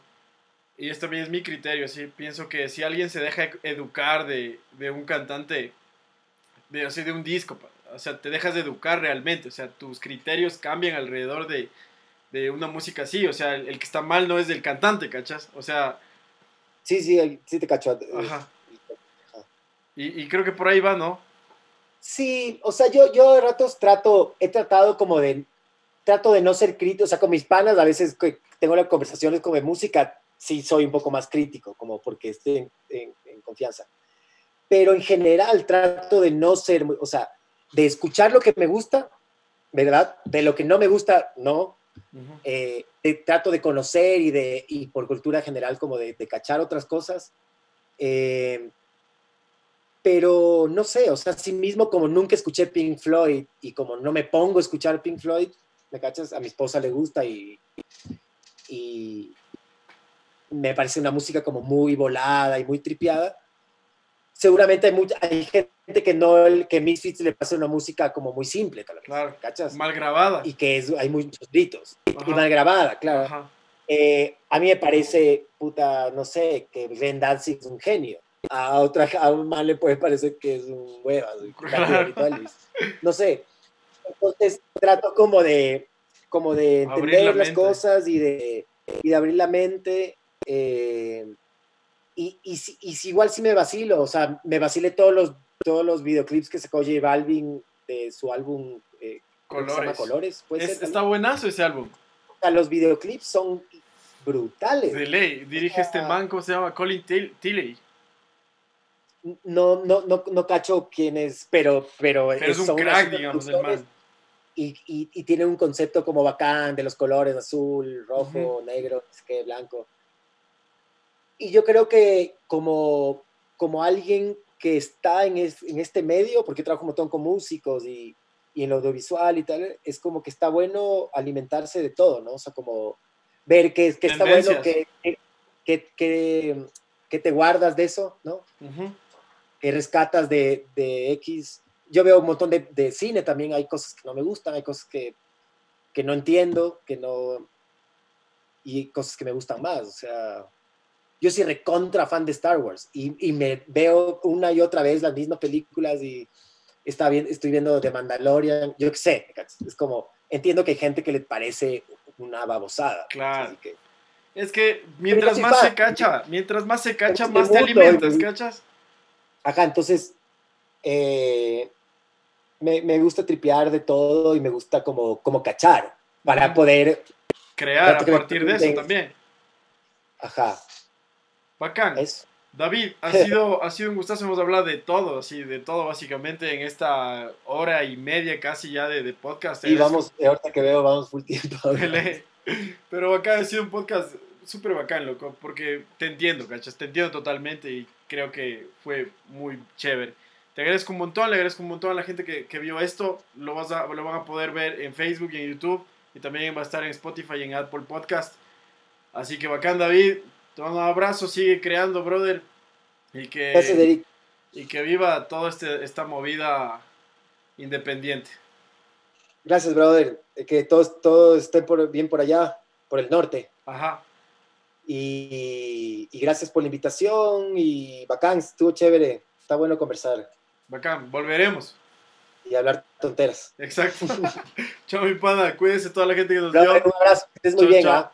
Y esto también es mi criterio, así. Pienso que si alguien se deja educar de, de un cantante, de, así, de un disco, o sea, te dejas de educar realmente, o sea, tus criterios cambian alrededor de, de una música así, o sea, el, que está mal no es del cantante, ¿cachas? O sea... Sí, sí, sí te cacho. Ajá. Y, y creo que por ahí va, ¿no? Sí, o sea, yo, yo a ratos trato, he tratado como de, trato de no ser crítico, o sea, con mis panas a veces que tengo las conversaciones como de música, sí soy un poco más crítico, como porque estoy en, confianza. Pero en general trato de no ser, o sea, de escuchar lo que me gusta, ¿verdad? De lo que no me gusta, no. Eh, trato de conocer y, de, y por cultura general como de, de cachar otras cosas. Eh, pero no sé, o sea, sí mismo como nunca escuché Pink Floyd y como no me pongo a escuchar Pink Floyd, ¿me cachas? A mi esposa le gusta y, y, me parece una música como muy volada y muy tripiada. Seguramente hay, mucha, hay gente que no, que Misfits le pasa una música como muy simple, tal vez, claro, mal grabada. Y que es, hay muchos gritos. Y mal grabada, claro. Eh, a mí me parece, puta, no sé, que Ben Danzig es un genio. A otra, a un mal le puede parecer que es un hueva, no sé. Entonces trato como de, como de entender las cosas y de, y de abrir la mente. Eh, y, y, y, igual sí me vacilo, o sea, me vacilé todos los, todos los videoclips que sacó J Balvin de su álbum eh, Colores. Colores está buenazo ese álbum. O sea, los videoclips son brutales. De ley, dirige este man, ¿cómo se llama? Colin Tilley. No, no, no, no cacho quién es, pero... Pero, es un crack, digamos, el man. Y, y, y, tiene un concepto como bacán de los colores azul, rojo, negro, que blanco. Y yo creo que como, como alguien que está en, en este medio, porque trabajo un montón con músicos y, y en lo audiovisual y tal, es como que está bueno alimentarse de todo, ¿no? O sea, como ver que, que está bueno que, que, que, que, te guardas de eso, ¿no? Que rescatas de, de, X. Yo veo un montón de, de, cine también, hay cosas que no me gustan, hay cosas que, que no entiendo, que no... y cosas que me gustan más, o sea yo soy recontra fan de Star Wars y, y, me veo una y otra vez las mismas películas y está bien, estoy viendo The Mandalorian, yo qué sé, es como, entiendo que hay gente que le parece una babosada. Claro. es que mientras más se cacha, mientras más se cacha, más te alimentas, ¿cachas? Ajá, entonces eh, me, me, gusta tripear de todo y me gusta como, como cachar para poder crear a partir de eso también. Ajá. Bacán. David, ha sido, ha sido un gustazo, hemos hablado de todo, así, de todo básicamente en esta hora y media casi ya de, podcast. Y vamos, ahorita que veo, vamos full tiempo. Pero acá ha sido un podcast súper bacán, loco, porque te entiendo, cachas, te entiendo totalmente y creo que fue muy chévere. Te agradezco un montón, le agradezco un montón a la gente que, que vio esto, lo, vas a, lo van a poder ver en Facebook y en YouTube y también va a estar en Spotify y en Apple Podcast. Así que bacán, David, te mando un abrazo, sigue creando, brother. Y que, Y que viva toda este, esta movida independiente. Gracias, brother. Que todo, todo esté por, bien por allá, por el norte. Ajá. Y, y, gracias por la invitación y bacán, estuvo chévere. Está bueno conversar. Bacán, volveremos. Y hablar tonteras. Exacto. chao, mi pana. Cuídense toda la gente que nos dio. Un abrazo, que estés muy bien. ¿ah?